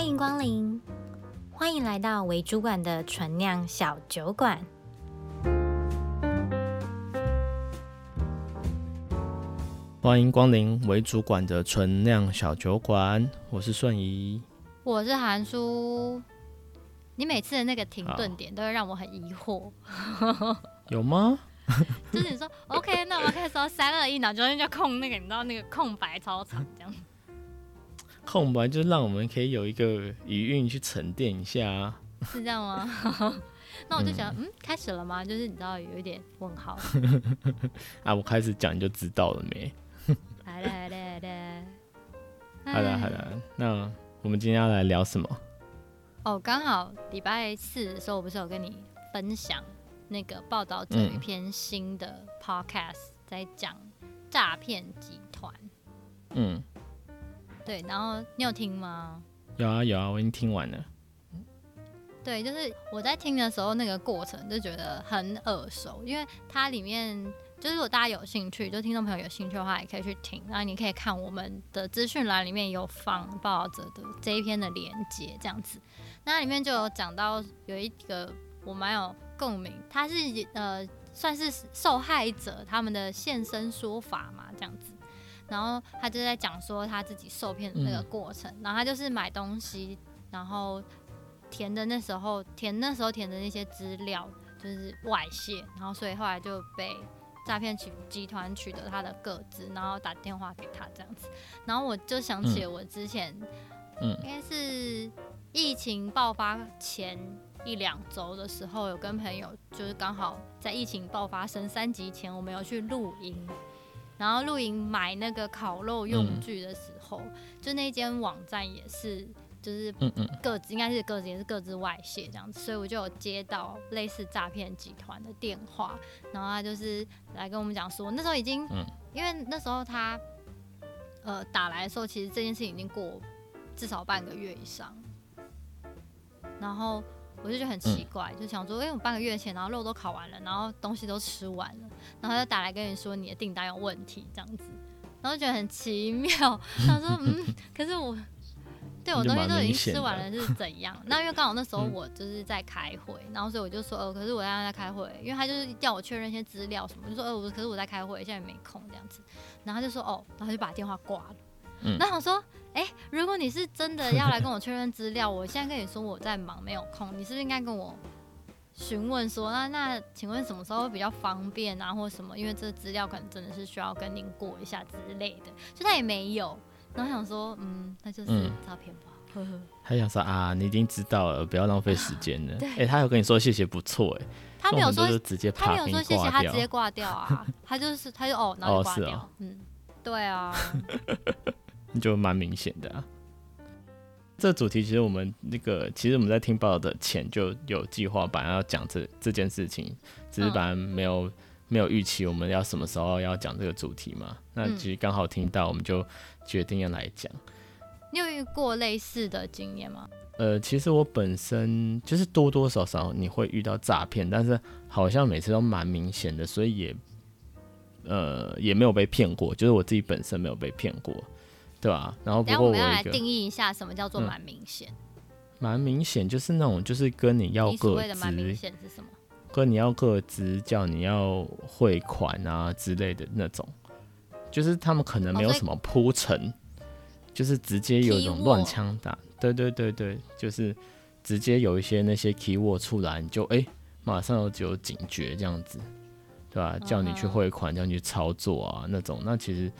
欢迎光临，欢迎来到为主管的纯酿小酒馆。欢迎光临为主管的纯酿小酒馆，我是顺仪，我是韩叔。你每次的那个停顿点都会让我很疑惑，有吗？就是你说 OK，那我们开始说三二一，然后中间就空那个，你知道那个空白超长这样。空白就是让我们可以有一个余韵去沉淀一下，啊是这样吗？那我就想，嗯，嗯，开始了吗？就是你知道有一点问号。啊，我开始讲你就知道了没？来来来来，好的好的，那我们今天要来聊什么？哦，刚好礼拜四的时候，我不是有跟你分享那个报道者一篇新的 podcast，在讲诈骗集团。嗯，对，然后你有听吗？有啊有啊，我已经听完了。对，就是我在听的时候，那个过程就觉得很耳熟，因为它里面。就是如果大家有兴趣，就听众朋友有兴趣的话，也可以去听。然后你可以看我们的资讯栏里面有放报道者的这一篇的连接，这样子。那里面就有讲到有一个我蛮有共鸣，他是呃算是受害者他们的现身说法嘛，这样子。然后他就在讲说他自己受骗的那个过程，然后他就是买东西，然后填的那时候填那时候填的那些资料就是外泄，然后所以后来就被。诈骗集集团取得他的个资，然后打电话给他这样子，然后我就想起我之前，嗯，应该是疫情爆发前一两周的时候，有跟朋友就是刚好在疫情爆发升三级前，我们有去露营，然后露营买那个烤肉用具的时候，就那间网站也是。就是个资应该是各自也是各自外泄这样子，所以我就有接到类似诈骗集团的电话，然后他就是来跟我们讲说，那时候已经，因为那时候他呃打来的时候，其实这件事情已经过至少半个月以上，然后我就觉得很奇怪，就想说，哎，我半个月前，然后肉都烤完了，然后东西都吃完了，然后他就打来跟你说你的订单有问题这样子，然后觉得很奇妙，想说嗯，可是我。对，我东西都已经吃完了，是怎样？那因为刚好那时候我就是在开会，嗯、然后所以我就说，哦、呃，可是我现在在开会，因为他就是叫我确认一些资料什么，就说，呃，我可是我在开会，现在没空这样子。然后他就说，哦，然后就把电话挂了。嗯。那我说，哎，如果你是真的要来跟我确认资料，我现在跟你说我在忙，没有空，你是不是应该跟我询问说，那那请问什么时候会比较方便啊，或什么？因为这资料可能真的是需要跟您过一下之类的，就他也没有。然后想说，嗯，那就是诈骗吧。呵呵、嗯。他想说啊，你已经知道了，不要浪费时间了。哎、欸，他有跟你说谢谢，不错哎。他没有说直接，他没有说谢谢，他直接挂掉啊。他就是，他就哦，然后挂掉。哦哦、嗯，对啊。就蛮明显的啊。这主题其实我们那个，其实我们在听报道的前就有计划，本来要讲这这件事情，只是本来没有。嗯没有预期我们要什么时候要讲这个主题嘛？那其实刚好听到，我们就决定要来讲。你有遇过类似的经验吗？呃，其实我本身就是多多少少你会遇到诈骗，但是好像每次都蛮明显的，所以也呃也没有被骗过。就是我自己本身没有被骗过，对吧？然后不过我，我们要来定义一下什么叫做蛮明显。蛮、嗯、明显就是那种就是跟你要个资。所谓的蛮明显是什么？跟你要个资，叫你要汇款啊之类的那种，就是他们可能没有什么铺陈，哦、就是直接有一种乱枪打，对对对对，就是直接有一些那些 keyword 出来，你就哎、欸，马上就有警觉这样子，对吧？叫你去汇款，叫你去操作啊那种，那其实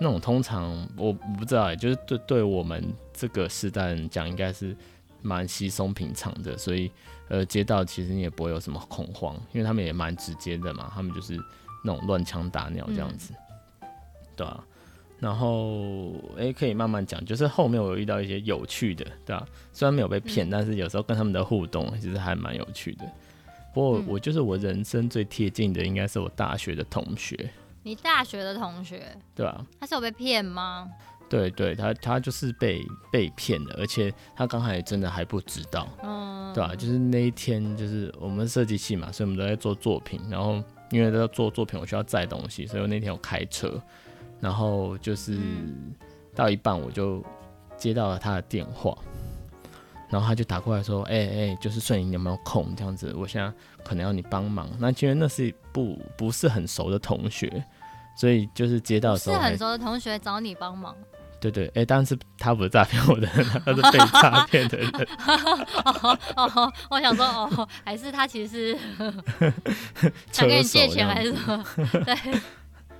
那种通常我不知道、欸，就是对对我们这个时代人讲，应该是蛮稀松平常的，所以。呃，街道其实你也不会有什么恐慌，因为他们也蛮直接的嘛，他们就是那种乱枪打鸟这样子，嗯、对啊，然后诶、欸，可以慢慢讲，就是后面我有遇到一些有趣的，对啊，虽然没有被骗，嗯、但是有时候跟他们的互动其实还蛮有趣的。不过我就是我人生最贴近的，应该是我大学的同学。你大学的同学？对啊。他是有被骗吗？对对，他他就是被被骗的，而且他刚才真的还不知道，嗯，对吧？就是那一天，就是我们设计系嘛，所以我们都在做作品，然后因为都要做作品，我需要载东西，所以我那天我开车，然后就是到一半我就接到了他的电话，然后他就打过来说：“哎、欸、哎、欸，就是顺你有没有空这样子？我现在可能要你帮忙。”那因为那是不不是很熟的同学，所以就是接到的时候，是很熟的同学找你帮忙。对对，哎、欸，但是他不是诈骗我的人，他是被诈骗的人。哦哦，我想说，哦，还是他其实是 想跟你借钱，还是什么？对。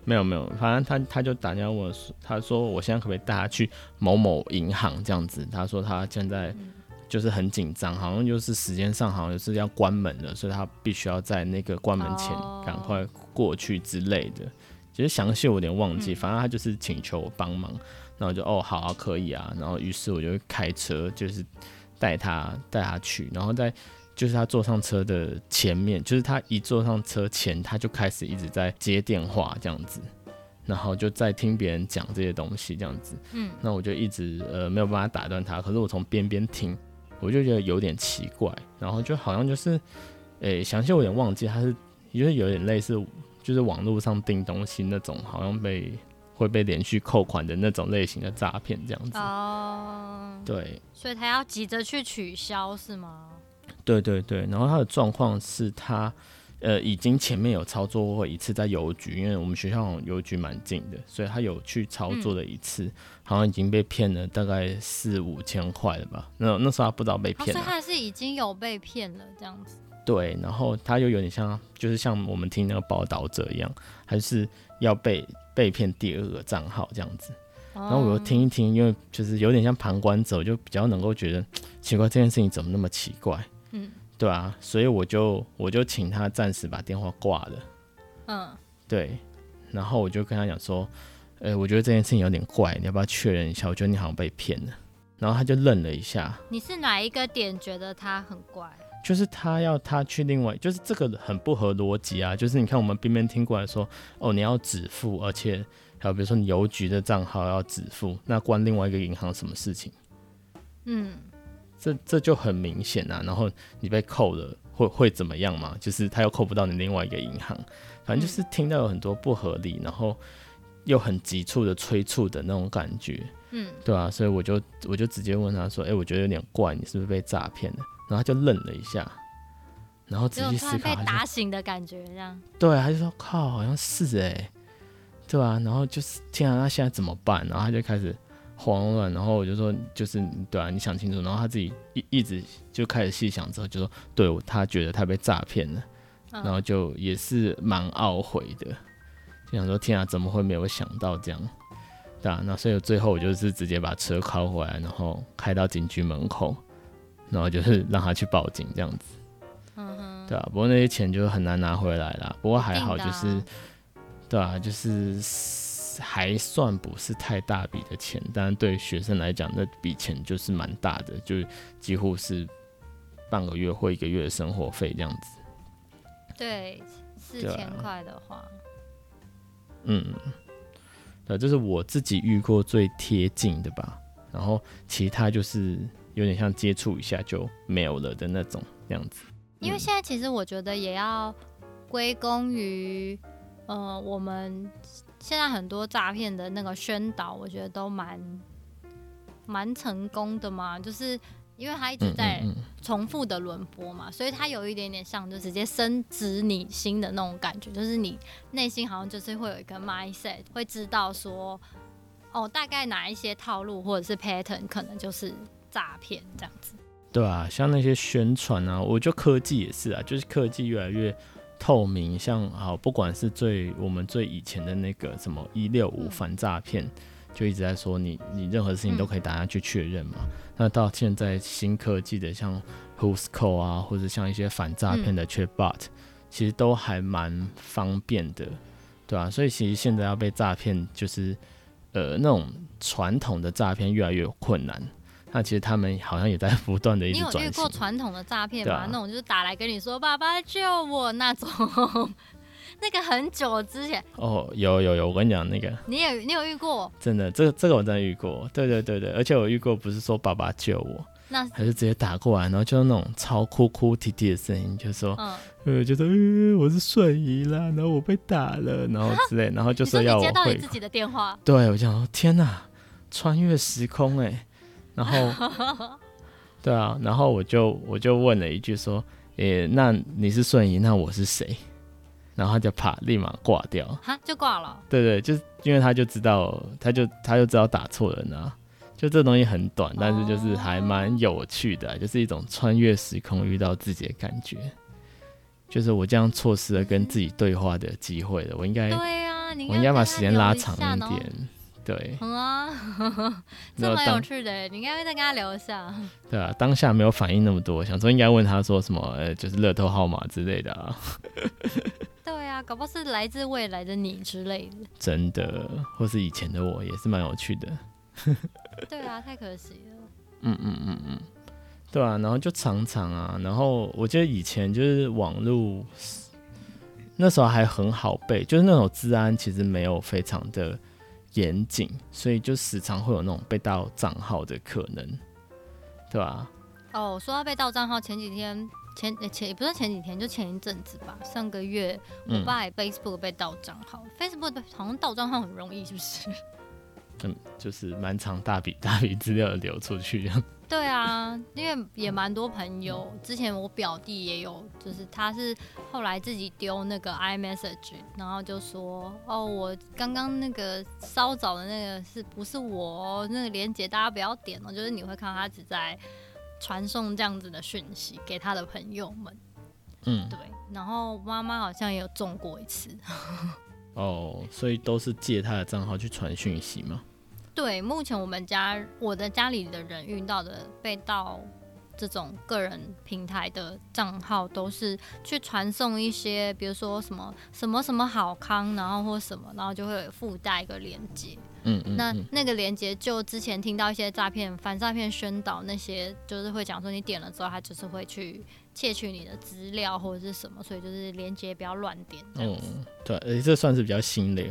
没有没有，反正他他就打电话问我，他说我现在可不可以带他去某某银行这样子？他说他现在就是很紧张，好像就是时间上好像就是要关门了，所以他必须要在那个关门前赶快过去之类的。其实详细我有点忘记，反正他就是请求我帮忙，然后就哦好啊可以啊，然后于是我就开车就是带他带他去，然后在。就是他坐上车的前面，就是他一坐上车前，他就开始一直在接电话这样子，然后就在听别人讲这些东西这样子。嗯，那我就一直呃没有办法打断他，可是我从边边听，我就觉得有点奇怪，然后就好像就是，诶、欸，详细我有点忘记，他是就是有点类似，就是网络上订东西那种，好像被会被连续扣款的那种类型的诈骗这样子。哦，对，所以他要急着去取消是吗？对对对，然后他的状况是他，呃，已经前面有操作过一次在邮局，因为我们学校邮局蛮近的，所以他有去操作了一次，嗯、好像已经被骗了大概四五千块了吧？那那时候他不知道被骗了，所以他是已经有被骗了这样子。对，然后他又有点像，就是像我们听那个报道者一样，还是要被被骗第二个账号这样子。然后我又听一听，因为就是有点像旁观者，就比较能够觉得奇怪，这件事情怎么那么奇怪？嗯，对啊，所以我就我就请他暂时把电话挂了。嗯，对，然后我就跟他讲说，呃、欸，我觉得这件事情有点怪，你要不要确认一下？我觉得你好像被骗了。然后他就愣了一下。你是哪一个点觉得他很怪？就是他要他去另外，就是这个很不合逻辑啊。就是你看我们边边听过来说，哦，你要止付，而且还有比如说你邮局的账号要止付，那关另外一个银行什么事情？嗯。这这就很明显啊，然后你被扣了会会怎么样嘛？就是他又扣不到你另外一个银行，反正就是听到有很多不合理，然后又很急促的催促的那种感觉，嗯，对啊，所以我就我就直接问他说：“哎，我觉得有点怪，你是不是被诈骗了？”然后他就愣了一下，然后仔细思考，被打醒的感觉这样。对，他就说：“靠，好像是哎，对啊，然后就是天啊，他现在怎么办？然后他就开始。慌乱，然后我就说，就是对啊，你想清楚。然后他自己一一直就开始细想之后，就说，对，他觉得他被诈骗了，然后就也是蛮懊悔的，就想说，天啊，怎么会没有想到这样？对啊，那所以最后我就是直接把车开回来，然后开到警局门口，然后就是让他去报警这样子。对啊，不过那些钱就很难拿回来啦。不过还好，就是，对啊，就是。还算不是太大笔的钱，但对学生来讲，那笔钱就是蛮大的，就几乎是半个月或一个月的生活费这样子。对，四千块的话，嗯，对，这是我自己遇过最贴近的吧。然后其他就是有点像接触一下就没有了的那种这样子。因为现在其实我觉得也要归功于，呃，我们。现在很多诈骗的那个宣导，我觉得都蛮蛮成功的嘛，就是因为他一直在重复的轮播嘛，所以他有一点点像就直接深植你心的那种感觉，就是你内心好像就是会有一个 mindset，会知道说，哦，大概哪一些套路或者是 pattern 可能就是诈骗这样子。对啊，像那些宣传啊，我觉得科技也是啊，就是科技越来越。透明，像好，不管是最我们最以前的那个什么一六五反诈骗，就一直在说你你任何事情都可以打下去确认嘛。那到现在新科技的像 Whoscall 啊，或者像一些反诈骗的 Chatbot，其实都还蛮方便的，对啊，所以其实现在要被诈骗，就是呃那种传统的诈骗越来越困难。那其实他们好像也在不断的一直转型。你有遇过传统的诈骗吗？啊、那种就是打来跟你说“爸爸救我”那种，那个很久之前。哦，有有有，我跟你讲那个。你有你有遇过？真的，这个这个我真的遇过。对对对对，而且我遇过不是说“爸爸救我”，那还是直接打过来，然后就是那种超哭哭啼啼的声音，就说，嗯，呃，就说呃我是瞬移啦，然后我被打了，然后之类，然后就说要。接到你自己的电话。对，我讲天哪，穿越时空哎、欸。然后，对啊，然后我就我就问了一句说，诶、欸，那你是瞬移，那我是谁？然后他就啪，立马挂掉，哈，就挂了。对对，就是因为他就知道，他就他就知道打错人啊。就这东西很短，但是就是还蛮有趣的，就是一种穿越时空遇到自己的感觉。就是我这样错失了跟自己对话的机会了，我应该，对啊，我应该把时间拉长一点。对，嗯啊，这蛮有趣的，你应该会再跟他聊一下。对啊，当下没有反应那么多，想说应该问他说什么，呃，就是乐透号码之类的啊。对啊，搞不好是来自未来的你之类的。真的，或是以前的我也是蛮有趣的。对啊，太可惜了。嗯嗯嗯嗯，对啊，然后就常常啊，然后我记得以前就是网络那时候还很好背，就是那种治安其实没有非常的严谨，所以就时常会有那种被盗账号的可能，对吧？哦，说到被盗账号，前几天前前也不是前几天，就前一阵子吧，上个月我爸也 Facebook 被盗账号，嗯，Facebook 好像盗账号很容易，是不是？嗯，就是蛮长大笔大笔资料流出去。对啊，因为也蛮多朋友，之前我表弟也有，就是他是后来自己丢那个 iMessage，然后就说，哦，我刚刚那个稍早的那个是不是我那个连接，大家不要点哦，就是你会看到他只在传送这样子的讯息给他的朋友们。嗯，对，然后妈妈好像也有中过一次。哦，所以都是借他的账号去传讯息吗？对，目前我们家我的家里的人遇到的被盗这种个人平台的账号，都是去传送一些，比如说什么什么什么好康，然后或什么，然后就会附带一个链接。嗯，嗯，嗯，那那个链接就之前听到一些诈骗、反诈骗宣导那些，就是会讲说你点了之后，他就是会去窃取你的资料或者是什么，所以就是链接不要乱点。嗯，对，而且这算是比较新的。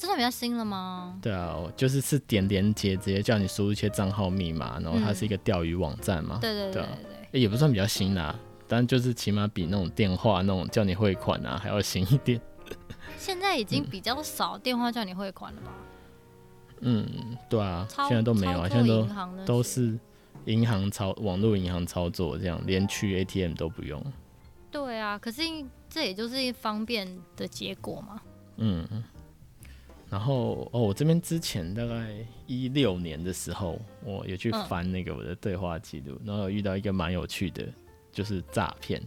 这算比较新了吗？对啊，就是是点连接，直接叫你输入一些账号密码，然后它是一个钓鱼网站嘛。对对对对，也不算比较新啦，但就是起码比那种电话那种叫你汇款啊还要新一点。现在已经比较少电话叫你汇款了吧？嗯，对啊，现在都没有啊，现在都都是银行操网络银行操作这样，连去 ATM 都不用。对啊，可是这也就是一方便的结果嘛。嗯。然后哦，我这边之前大概一六年的时候，我有去翻那个我的对话记录，嗯、然后有遇到一个蛮有趣的，就是诈骗。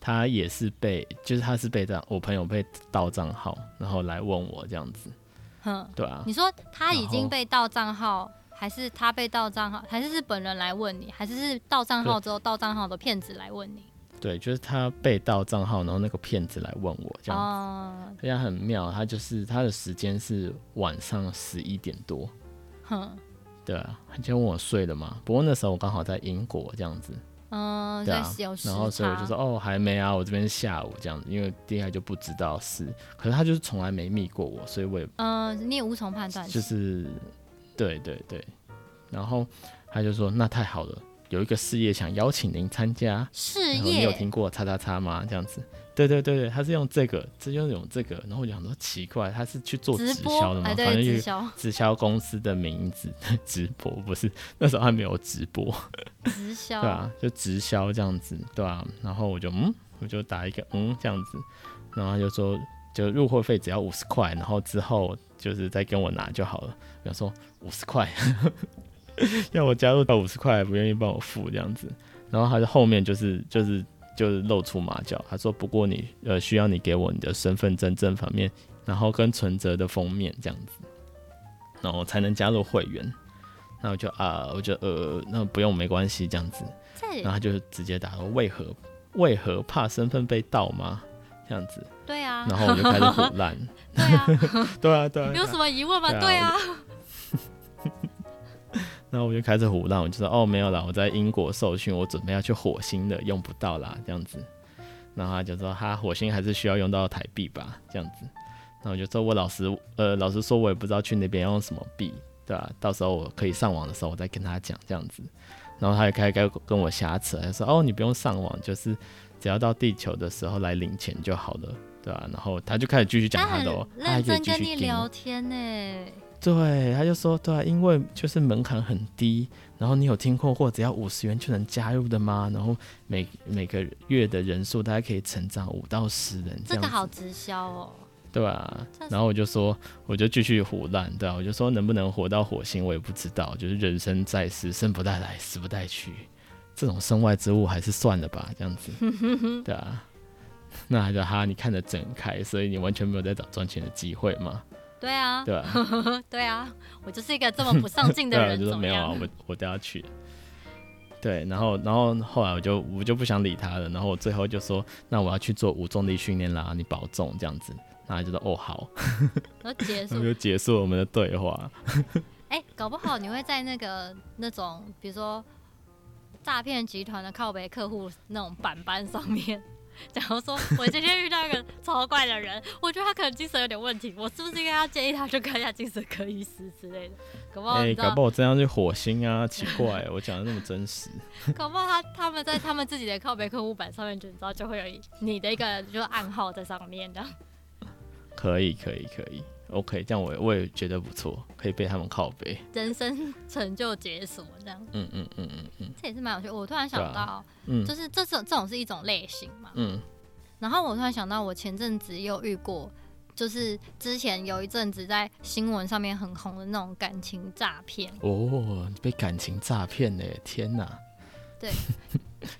他也是被，就是他是被这样，我朋友被盗账号，然后来问我这样子。哼，对啊。你说他已经被盗账号，还是他被盗账号，还是是本人来问你，还是是盗账号之后盗账号的骗子来问你？对，就是他被盗账号，然后那个骗子来问我这样子，他家、oh. 很妙，他就是他的时间是晚上十一点多，哼，对啊，他就问我睡了吗，不过那时候我刚好在英国这样子，嗯，对啊，然后所以我就说哦还没啊，我这边是下午这样子，因为第一还就不知道是，可是他就是从来没密过我，所以我也，嗯，你也无从判断，就是，对对对，然后他就说那太好了。有一个事业想邀请您参加，事业。你有听过叉叉叉吗？这样子，对对对对，他是用这个，这就是用这个，然后我就想说奇怪，他是去做直销的吗？反正就是直销公司的名字，直播不是那时候还没有直播，直销。对啊，就直销这样子，对啊，然后我就嗯，我就打一个嗯这样子，然后他就说就入会费只要五十块，然后之后就是再跟我拿就好了。比方说五十块。要我加入到五十块，不愿意帮我付这样子，然后他就后面就是就是就是露出马脚，他说不过你呃需要你给我你的身份证正反面，然后跟存折的封面这样子，然后才能加入会员。那我就啊，我就呃那不用没关系这样子，然后他就直接打说为何为何怕身份被盗吗？这样子，对啊，然后我就开始唬烂，对啊，对啊对啊，有什么疑问吗？对啊。然后我就开始胡闹，我就说哦没有啦，我在英国受训，我准备要去火星的，用不到啦这样子。然后他就说哈，火星还是需要用到台币吧这样子。然后我就说我老师呃老师说，我也不知道去那边要用什么币，对吧、啊？到时候我可以上网的时候，我再跟他讲这样子。然后他也开始跟我瞎扯，他说哦你不用上网，就是只要到地球的时候来领钱就好了，对吧、啊？然后他就开始继续讲他的，哦他认真跟你聊天呢。对，他就说，对啊，因为就是门槛很低，然后你有听过或只要五十元就能加入的吗？然后每每个月的人数大概可以成长五到十人这个好直销哦。对啊，然后我就说，我就继续胡乱，对啊，我就说能不能活到火星我也不知道，就是人生在世，生不带来，死不带去，这种身外之物还是算了吧，这样子，对啊，那他就哈，你看得整开，所以你完全没有在找赚钱的机会吗？对啊，对啊，对啊，我就是一个这么不上进的人，就说没有啊，我我都要去。对，然后然后后来我就我就不想理他了，然后我最后就说，那我要去做无重力训练啦，你保重这样子。然后就说哦好，然后结束，就结束我们的对话。哎、欸，搞不好你会在那个那种比如说诈骗集团的靠北客户那种板板上面。假如说我今天遇到一个超怪的人，我觉得他可能精神有点问题，我是不是应该要建议他去看一下精神科医师之类的？搞不好，哎、欸，搞不好我真要去火星啊？奇怪，我讲的那么真实。搞不好他他们在他们自己的靠北客户板上面，就你知道就会有你的一个就是暗号在上面这样。可以可以可以，OK，这样我我也觉得不错，可以被他们靠背，人生成就解锁这样。嗯嗯嗯嗯嗯，这也是蛮有趣。我突然想到，啊、嗯，就是这种这种是一种类型嘛。嗯。然后我突然想到，我前阵子又遇过，就是之前有一阵子在新闻上面很红的那种感情诈骗。哦，被感情诈骗呢？天哪！对。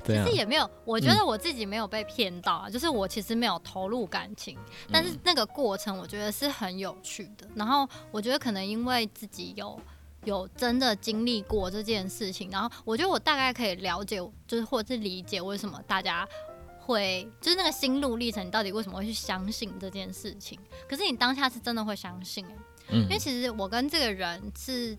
其实也没有，我觉得我自己没有被骗到啊，嗯、就是我其实没有投入感情，但是那个过程我觉得是很有趣的。然后我觉得可能因为自己有有真的经历过这件事情，然后我觉得我大概可以了解，就是或者是理解为什么大家会就是那个心路历程，你到底为什么会去相信这件事情？可是你当下是真的会相信、欸，嗯，因为其实我跟这个人是。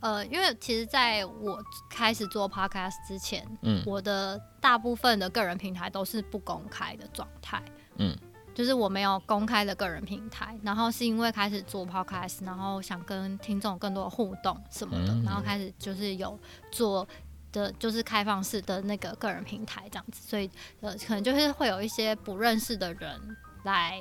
呃，因为其实在我开始做 podcast 之前，嗯，我的大部分的个人平台都是不公开的状态，嗯，就是我没有公开的个人平台，然后是因为开始做 podcast，然后想跟听众更多的互动什么的，嗯，然后开始就是有做的就是开放式的那个个人平台这样子，所以呃，可能就是会有一些不认识的人来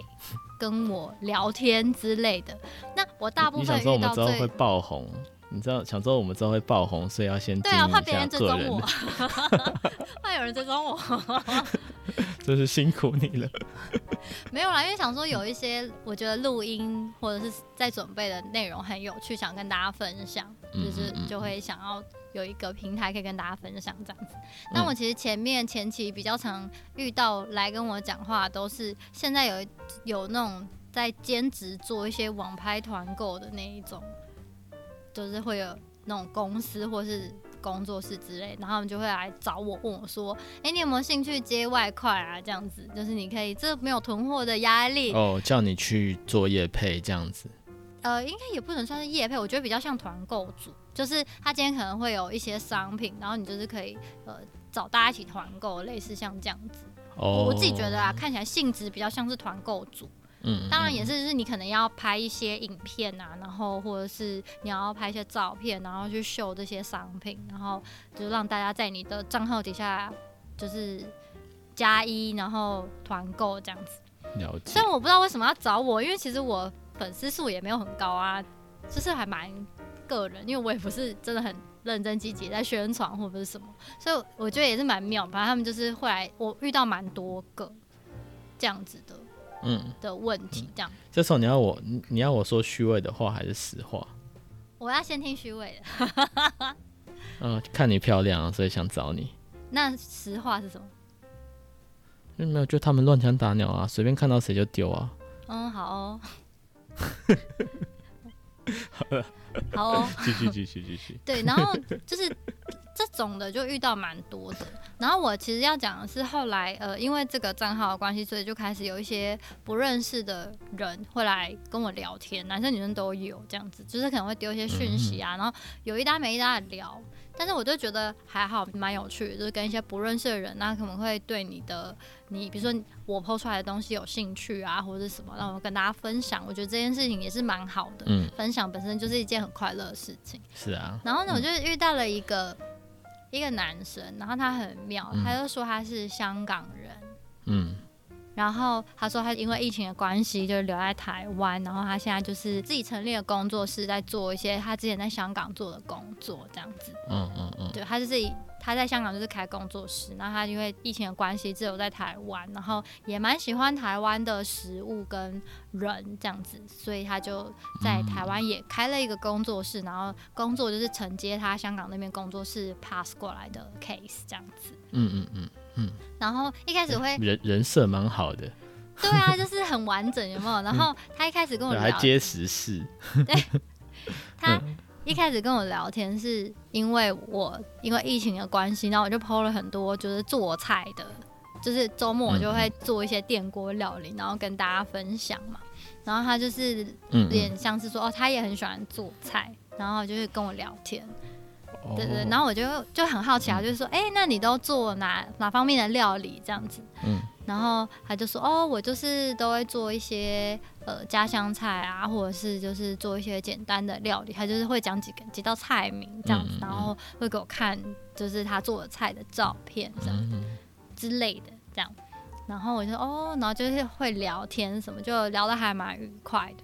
跟我聊天之类的。那我大部分遇到最会爆红。你知道，想说我们之后会爆红，所以要先对啊，怕别人追踪我，怕有人追踪我，真是辛苦你了。没有啦，因为想说有一些我觉得录音或者是在准备的内容很有趣，想跟大家分享，就是就会想要有一个平台可以跟大家分享这样子。那我其实前面前期比较常遇到来跟我讲话，都是现在有有那种在兼职做一些网拍团购的那一种。就是会有那种公司或是工作室之类，然后他们就会来找我，问我说：“哎、欸，你有没有兴趣接外快啊？这样子，就是你可以，这没有囤货的压力哦，叫你去做业配这样子。呃，应该也不能算是业配，我觉得比较像团购组，就是他今天可能会有一些商品，然后你就是可以呃找大家一起团购，类似像这样子。哦，我自己觉得啊，看起来性质比较像是团购组。嗯，当然也是，就是你可能要拍一些影片啊，然后或者是你要拍一些照片，然后去秀这些商品，然后就让大家在你的账号底下就是加一，然后团购这样子。了解。虽然我不知道为什么要找我，因为其实我粉丝数也没有很高啊，就是还蛮个人，因为我也不是真的很认真积极在宣传或者是什么，所以我觉得也是蛮妙。反正他们就是会来，我遇到蛮多个这样子的。嗯的问题，这样、嗯。这时候你要我，你要我说虚伪的话还是实话？我要先听虚伪的。嗯，看你漂亮，所以想找你。那实话是什么？嗯，没有，就他们乱枪打鸟啊，随便看到谁就丢啊。嗯，好哦。好了，好哦，继续，继续，继续。对，然后就是。这种的就遇到蛮多的，然后我其实要讲的是后来，呃，因为这个账号的关系，所以就开始有一些不认识的人会来跟我聊天，男生女生都有这样子，就是可能会丢一些讯息啊，然后有一搭没一搭的聊。但是我就觉得还好，蛮有趣的，就是跟一些不认识的人，那可能会对你的，你比如说我 PO 出来的东西有兴趣啊，或者什么，然后跟大家分享。我觉得这件事情也是蛮好的，嗯，分享本身就是一件很快乐的事情。是啊。然后呢，我就遇到了一个、嗯、一个男生，然后他很妙，他就说他是香港人，嗯，然后他说他因为疫情的关系，就是留在台湾，然后他现在就是自己成立了工作室，在做一些他之前在香港做的工作，这样子。嗯嗯嗯。对，他就是他在香港就是开工作室，然后他因为疫情的关系，只有在台湾，然后也蛮喜欢台湾的食物跟人这样子，所以他就在台湾也开了一个工作室，然后工作就是承接他香港那边工作室 pass 过来的 case 这样子。嗯嗯嗯。嗯，然后一开始会人人设蛮好的，对啊，就是很完整，有没有？然后他一开始跟我 聊，还接时事，对，他一开始跟我聊天是因为我因为疫情的关系，然后我就 PO 了很多就是做菜的，就是周末我就会做一些电锅料理，然后跟大家分享嘛。然后他就是有点像是说哦，他也很喜欢做菜，然后就是跟我聊天。对对，然后我就就很好奇啊，就是说，哎，那你都做哪哪方面的料理这样子？嗯，然后他就说，哦，我就是都会做一些呃家乡菜啊，或者是就是做一些简单的料理。他就是会讲几个几道菜名这样子，然后会给我看就是他做的菜的照片这样之类的这样。然后我就哦，然后就是会聊天什么，就聊得还蛮愉快的。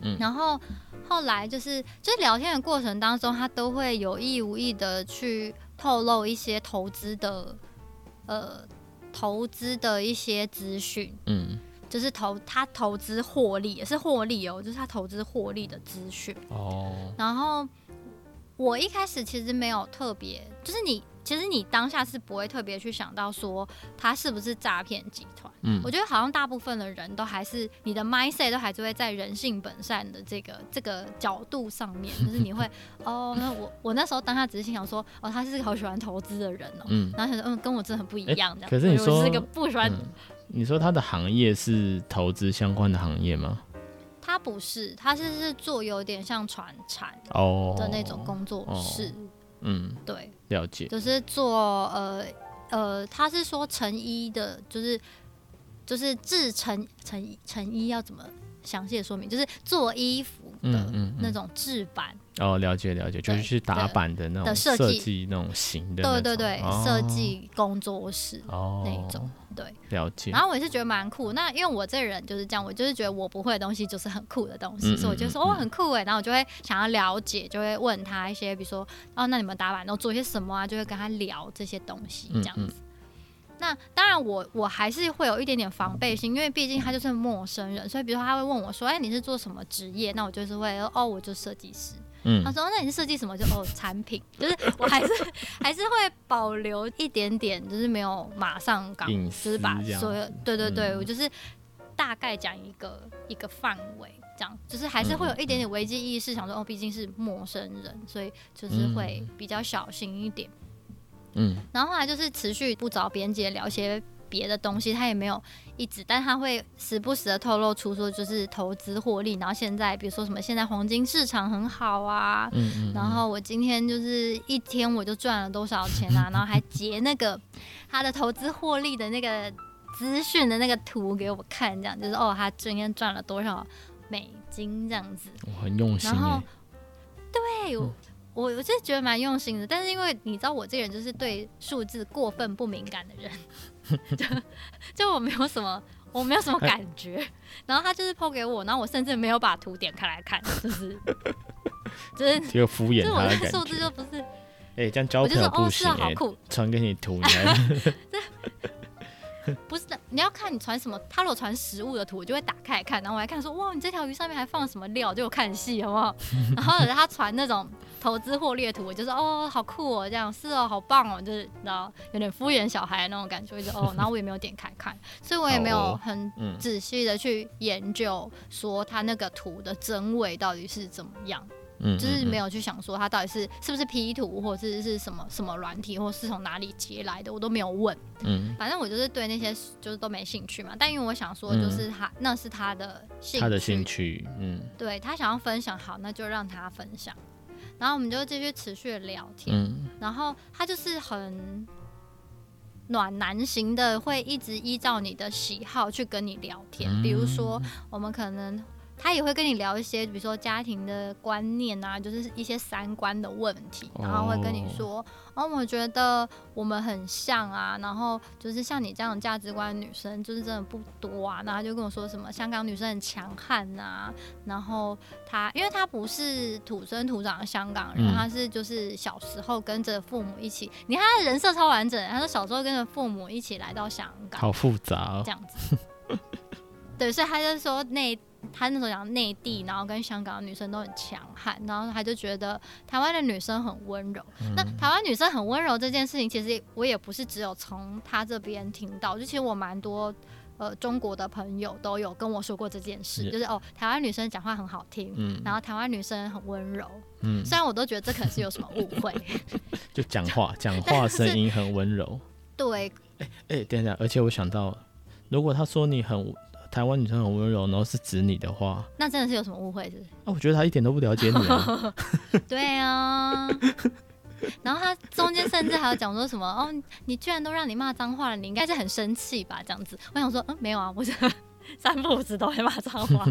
嗯，然后后来就是，就是聊天的过程当中，他都会有意无意的去透露一些投资的，呃，投资的一些资讯。嗯，就是投他投资获利也是获利哦，就是他投资获利的资讯。哦，然后我一开始其实没有特别，就是你。其实你当下是不会特别去想到说他是不是诈骗集团。嗯，我觉得好像大部分的人都还是你的 mindset 都还是会在人性本善的这个这个角度上面，就是你会 哦，那我我那时候当下只是心想说哦，他是个好喜欢投资的人哦，嗯，然后想说嗯，跟我真的很不一样这样。可是你说是个不喜欢、嗯，你说他的行业是投资相关的行业吗？他不是，他是是做有点像传产哦的那种工作室。哦哦嗯，对，了解，就是做呃呃，他是说成衣的，就是就是制成成成衣要怎么详细的说明，就是做衣服的那种制版。嗯嗯嗯哦，了解了解，就是去打版的那种设计那种型的，对对对，设计工作室哦。那种，对，了解。然后我也是觉得蛮酷，那因为我这人就是这样，我就是觉得我不会的东西就是很酷的东西，所以我就说哦很酷哎，然后我就会想要了解，就会问他一些，比如说哦那你们打板都做些什么啊？就会跟他聊这些东西这样子。那当然我，我我还是会有一点点防备心，因为毕竟他就是陌生人，所以比如说他会问我说：“哎，你是做什么职业？”那我就是会哦，我就设计师。嗯，他说：“那你是设计什么？”就哦，产品，就是我还是 还是会保留一点点，就是没有马上讲，就是把所有对对对，我就是大概讲一个一个范围，这样。就是还是会有一点点危机意识，想说哦，毕竟是陌生人，所以就是会比较小心一点。嗯，然后后来就是持续不找边际的聊一些别的东西，他也没有一直，但他会时不时的透露出说就是投资获利，然后现在比如说什么现在黄金市场很好啊，嗯嗯，然后我今天就是一天我就赚了多少钱啊，然后还截那个他的投资获利的那个资讯的那个图给我看，这样就是哦他今天赚了多少美金这样子，我很用心，然后对。嗯我我是觉得蛮用心的，但是因为你知道我这个人就是对数字过分不敏感的人，就就我没有什么我没有什么感觉，然后他就是 po 给我，然后我甚至没有把图点开来看，就是就是 这个敷衍他的感觉。数字就不是，哎、欸，这样交朋友不行哎，传给你图你还。不是的，你要看你传什么。他如果传食物的图，我就会打开来看，然后我还看说，哇，你这条鱼上面还放了什么料，就我看戏，好不好？然后他传那种投资获利的图，我就说，哦，好酷哦，这样是哦，好棒哦，就是然后有点敷衍小孩那种感觉，我就哦，然后我也没有点开看，所以我也没有很仔细的去研究说他那个图的真伪到底是怎么样。嗯，就是没有去想说他到底是是不是 P 图，或者是是什么什么软体，或是从哪里截来的，我都没有问。嗯，反正我就是对那些就是都没兴趣嘛。但因为我想说，就是他、嗯、那是他的兴趣，他的兴趣，嗯，对他想要分享，好，那就让他分享。然后我们就继续持续的聊天。嗯，然后他就是很暖男型的，会一直依照你的喜好去跟你聊天。比如说，我们可能。他也会跟你聊一些，比如说家庭的观念啊，就是一些三观的问题，然后会跟你说，哦，哦，我觉得我们很像啊，然后就是像你这样价值观的女生，就是真的不多啊，然后他就跟我说什么香港女生很强悍呐，然后他因为他不是土生土长的香港人，嗯、他是就是小时候跟着父母一起，你看他的人设超完整，他说小时候跟着父母一起来到香港，好复杂哦，这样子，对，所以他就说那。他那时候讲内地，然后跟香港的女生都很强悍，然后他就觉得台湾的女生很温柔。嗯、那台湾女生很温柔这件事情，其实我也不是只有从他这边听到，就其实我蛮多呃中国的朋友都有跟我说过这件事，就是哦，台湾女生讲话很好听，嗯、然后台湾女生很温柔。嗯，虽然我都觉得这可能是有什么误会，就讲话讲话声音很温柔。对，哎哎、欸欸，等一下，而且我想到，如果他说你很。台湾女生很温柔，然后是指你的话，那真的是有什么误会是不是？啊，我觉得他一点都不了解你啊。对啊，然后他中间甚至还有讲说什么 哦，你居然都让你骂脏话了，你应该是很生气吧？这样子，我想说，嗯，没有啊，我是 三不五时都会骂脏话，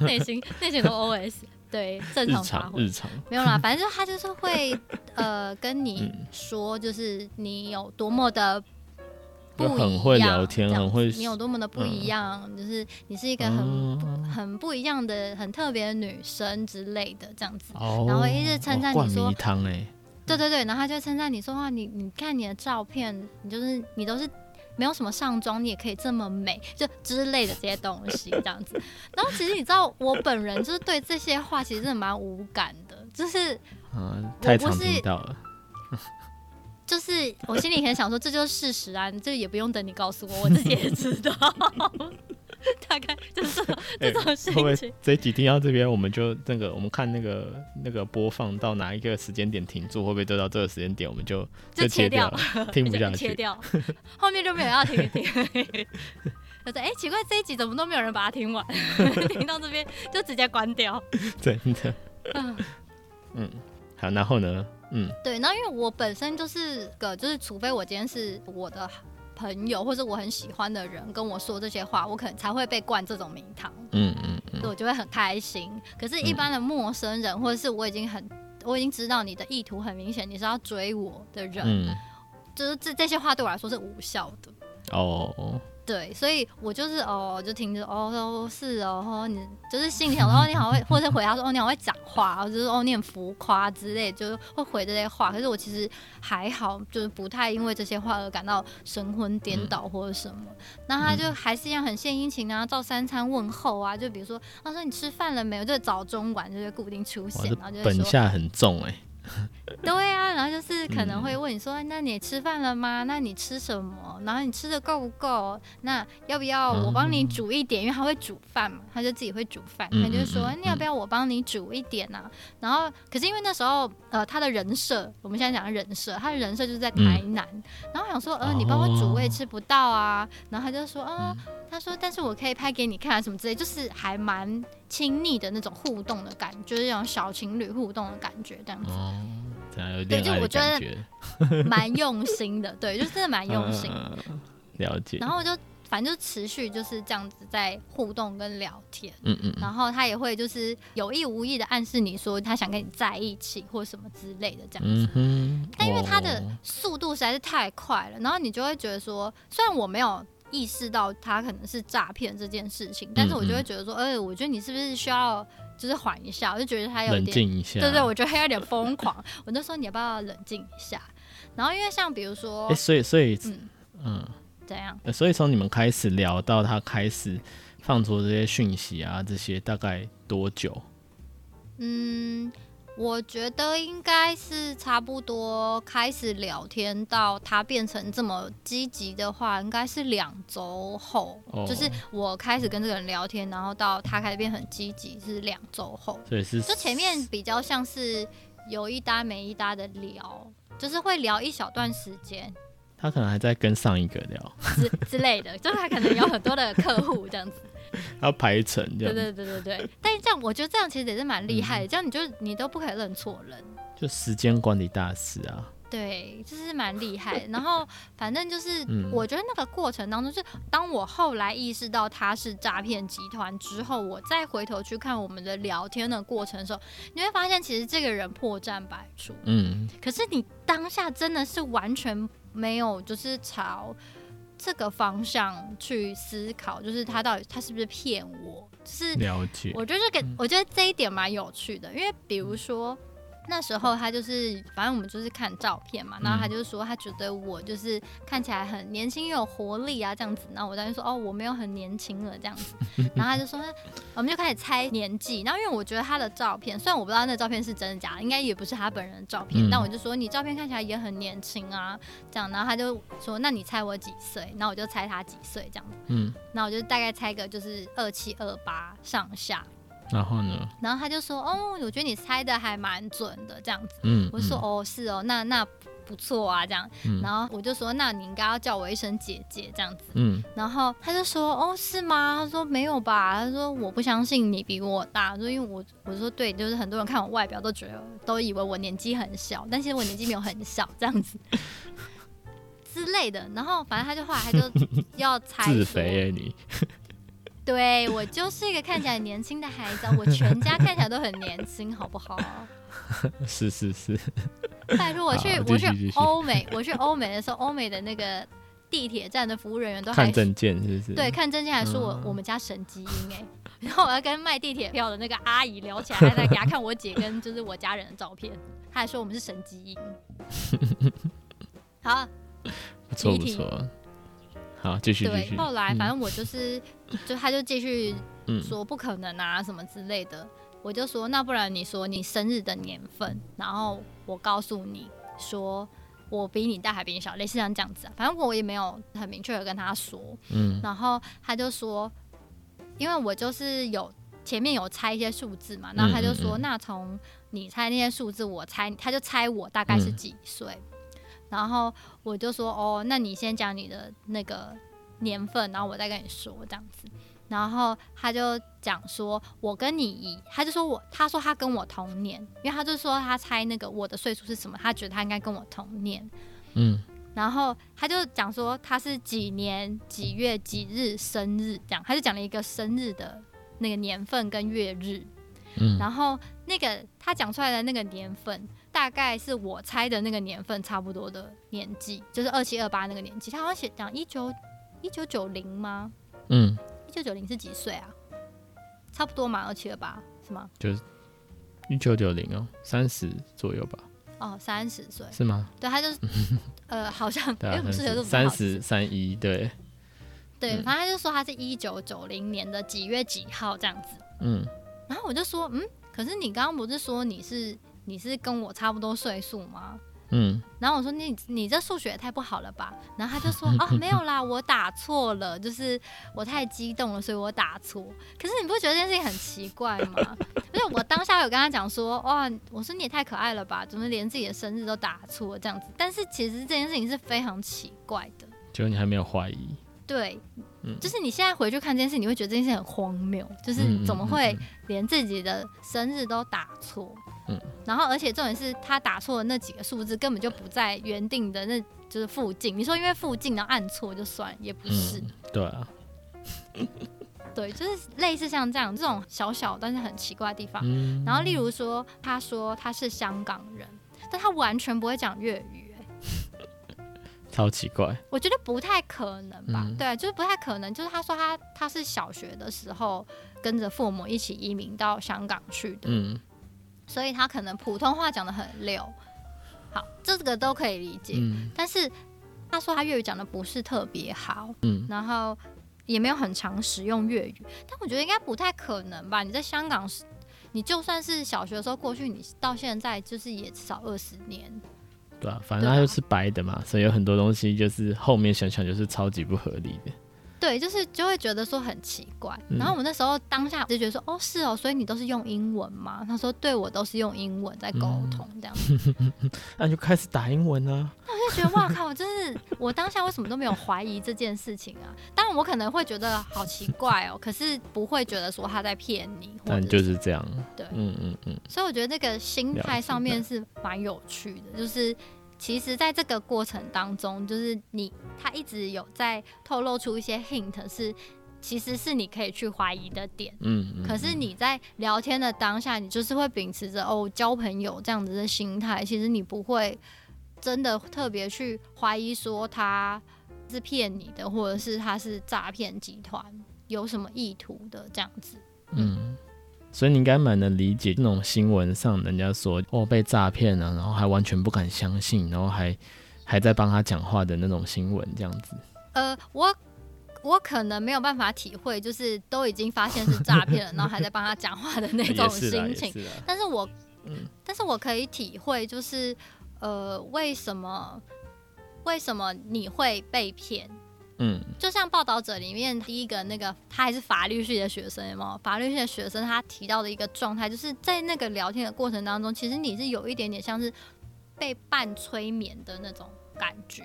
内心内心都 OS，对，正常发挥，日常没有啦，反正就他就是会呃跟你说，就是你有多么的。不很会聊天，很会。你有多么的不一样，嗯、就是你是一个很、嗯、很不一样的、很特别的女生之类的这样子。哦、然后一直称赞你说，对对对，然后他就称赞你说话，你你看你的照片，你就是你都是没有什么上妆，你也可以这么美，就之类的这些东西这样子。然后其实你知道，我本人就是对这些话其实真的蛮无感的，就是嗯，太常听到了。就是我心里很想说，这就是事实啊，这也不用等你告诉我，我自己也知道。大概就是这种 事情。这几天到这边，我们就那个，我们看那个那个播放到哪一个时间点停住，会不会就到这个时间点，我们就就切掉，了掉听不下去，切掉，后面就没有要听一听。他说：“哎、欸，奇怪，这一集怎么都没有人把它听完？听到这边就直接关掉。”真的。嗯，好，然后呢？嗯，对，那因为我本身就是个，就是除非我今天是我的朋友或者我很喜欢的人跟我说这些话，我可能才会被灌这种名堂。嗯嗯，嗯，对我就会很开心。可是，一般的陌生人，嗯、或者是我已经很，我已经知道你的意图很明显，你是要追我的人，嗯、就是这这些话对我来说是无效的。哦。对，所以我就是哦，就听着哦，是哦，你就是心里想说哦，你好会，或者回答说哦，你好会讲话，就是哦，你很浮夸之类，就是会回这些话。可是我其实还好，就是不太因为这些话而感到神魂颠倒或者什么。嗯、那他就还是一样很献殷勤啊，照三餐问候啊，就比如说他说你吃饭了没有，就早中晚就是固定出现，然后就本下很重哎、欸。对啊，然后就是可能会问你说：“嗯、那你吃饭了吗？那你吃什么？然后你吃的够不够？那要不要我帮你煮一点？嗯、因为他会煮饭嘛，他就自己会煮饭。嗯、他就说：那要不要我帮你煮一点呢、然后可是因为那时候呃他的人设，我们现在讲的人设，他的人设就是在台南。嗯、然后我想说呃你帮我煮我也吃不到啊。然后他就说啊，他说但是我可以拍给你看啊什么之类，就是还蛮。”亲密的那种互动的感觉，就是那种小情侣互动的感觉，这样子。哦，对，就我觉得 蛮用心的，对，就是真的蛮用心的。了解。然后我就反正就持续就是这样子在互动跟聊天，嗯嗯。然后他也会就是有意无意的暗示你说他想跟你在一起或什么之类的这样子。嗯。但因为他的速度实在是太快了，然后你就会觉得说，虽然我没有。意识到他可能是诈骗这件事情，但是我就会觉得说，哎、嗯嗯欸，我觉得你是不是需要就是缓一下？我就觉得他有点冷静一下，对对，我觉得他有点疯狂。我就说你要不要冷静一下？然后因为像比如说，哎、欸，所以所以嗯嗯，怎样？所以从你们开始聊到他开始放出这些讯息啊，这些大概多久？嗯。我觉得应该是差不多开始聊天到他变成这么积极的话，应该是两周后。Oh. 就是我开始跟这个人聊天，然后到他开始变很积极是两周后。对，是。就前面比较像是有一搭没一搭的聊，就是会聊一小段时间。他可能还在跟上一个聊之之类的，就是他可能有很多的客户这样子。要排成这样，对对对对对。但是这样，我觉得这样其实也是蛮厉害的。嗯、这样你就你都不可以认错人，就时间管理大师啊。对，就是蛮厉害。然后反正就是，我觉得那个过程当中，就是当我后来意识到他是诈骗集团之后，我再回头去看我们的聊天的过程的时候，你会发现其实这个人破绽百出。嗯，可是你当下真的是完全没有，就是朝这个方向去思考，就是他到底他是不是骗我？就是了解。我觉得这个，我觉得这一点蛮有趣的，因为比如说。那时候他就是，反正我们就是看照片嘛，然后他就说他觉得我就是看起来很年轻又有活力啊这样子，然后我当时说哦我没有很年轻了这样子，然后他就说我们就开始猜年纪，然后因为我觉得他的照片，虽然我不知道那照片是真的假的，应该也不是他本人的照片，但我就说你照片看起来也很年轻啊这样，然后他就说那你猜我几岁？然后我就猜他几岁这样。子，嗯，那我就大概猜个就是二七二八上下。然后呢？然后他就说：“哦，我觉得你猜的还蛮准的，这样子。”嗯，我就说：“哦，是哦，那那不错啊，这样。嗯”然后我就说：“那你应该要叫我一声姐姐，这样子。”嗯。然后他就说：“哦，是吗？”他说：“没有吧？”他说：“我不相信你比我大。”他说：“因为我我说对，就是很多人看我外表都觉得都以为我年纪很小，但其实我年纪没有很小，这样子 之类的。”然后反正他就后来他就要猜自肥你。对，我就是一个看起来年轻的孩子，我全家看起来都很年轻，好不好？是 是是。拜托我去，我去欧美，我去欧美的时候，欧美的那个地铁站的服务人员都还看证件，是不是？对，看证件还说我、嗯、我们家神基因哎，然后我要跟卖地铁票的那个阿姨聊起来，还在给她看我姐跟就是我家人的照片，她还说我们是神基因。好，不错不错。好，继续继续。对，后来反正我就是，嗯、就他就继续说不可能啊什么之类的。嗯、我就说那不然你说你生日的年份，然后我告诉你说我比你大还比你小，类似像这样子啊。反正我也没有很明确的跟他说。嗯。然后他就说，因为我就是有前面有猜一些数字嘛，然后他就说，嗯嗯嗯，那从你猜那些数字，我猜他就猜我大概是几岁。嗯然后我就说哦，那你先讲你的那个年份，然后我再跟你说这样子。然后他就讲说，我跟你一，他就说我，他说他跟我同年，因为他就说他猜那个我的岁数是什么，他觉得他应该跟我同年。嗯。然后他就讲说他是几年几月几日生日，这样他就讲了一个生日的那个年份跟月日。嗯。然后那个他讲出来的那个年份。大概是我猜的那个年份差不多的年纪，就是二七二八那个年纪。他好像写讲一九一九九零吗？嗯，一九九零是几岁啊？差不多嘛，二七二八是吗？就是一九九零哦，三十左右吧。哦，三十岁是吗？对，他就是 呃，好像哎，不是三十三一，对对，反正他就说他是一九九零年的几月几号这样子。嗯，然后我就说，嗯，可是你刚刚不是说你是？你是跟我差不多岁数吗？嗯，然后我说你你这数学也太不好了吧？然后他就说哦，没有啦，我打错了，就是我太激动了，所以我打错。可是你不觉得这件事情很奇怪吗？因 为我当下有跟他讲说哇，我说你也太可爱了吧，怎么连自己的生日都打错这样子？但是其实这件事情是非常奇怪的。就你还没有怀疑？对，嗯，就是你现在回去看这件事，你会觉得这件事很荒谬，就是怎么会连自己的生日都打错？嗯，然后而且重点是他打错的那几个数字根本就不在原定的那，就是附近。你说因为附近然后按错就算，也不是。嗯、对啊，对，就是类似像这样这种小小但是很奇怪的地方。嗯、然后例如说，他说他是香港人，但他完全不会讲粤语，超奇怪。我觉得不太可能吧？嗯、对，就是不太可能。就是他说他他是小学的时候跟着父母一起移民到香港去的。嗯。所以他可能普通话讲的很溜，好，这个都可以理解。嗯、但是他说他粤语讲的不是特别好，嗯，然后也没有很常使用粤语。但我觉得应该不太可能吧？你在香港，你就算是小学的时候过去，你到现在就是也至少二十年。对啊，反正他就是白的嘛，啊、所以有很多东西就是后面想想就是超级不合理的。对，就是就会觉得说很奇怪，嗯、然后我们那时候当下就觉得说，哦，是哦，所以你都是用英文吗？他说，对，我都是用英文在沟通这样子，那、就开始打英文啊。那我就觉得，哇靠，我真是我当下为什么都没有怀疑这件事情啊？当然我可能会觉得好奇怪哦，可是不会觉得说他在骗你，但就是这样。对，嗯嗯嗯。所以我觉得这个心态上面是蛮有趣的，就是其实在这个过程当中，就是你他一直有在透露出一些 hint，是其实是你可以去怀疑的点。嗯。可是你在聊天的当下，你就是会秉持着哦交朋友这样子的心态，其实你不会真的特别去怀疑说他是骗你的，或者是他是诈骗集团有什么意图的这样子。嗯。嗯所以你应该蛮能理解那种新闻上人家说哦被诈骗了，然后还完全不敢相信，然后还还在帮他讲话的那种新闻这样子。呃，我我可能没有办法体会，就是都已经发现是诈骗了，然后还在帮他讲话的那种心情。是但是我，嗯，但是我可以体会，就是呃，为什么为什么你会被骗？嗯，就像报道者里面第一个那个，他还是法律系的学生，有没有？法律系的学生他提到的一个状态，就是在那个聊天的过程当中，其实你是有一点点像是被半催眠的那种感觉。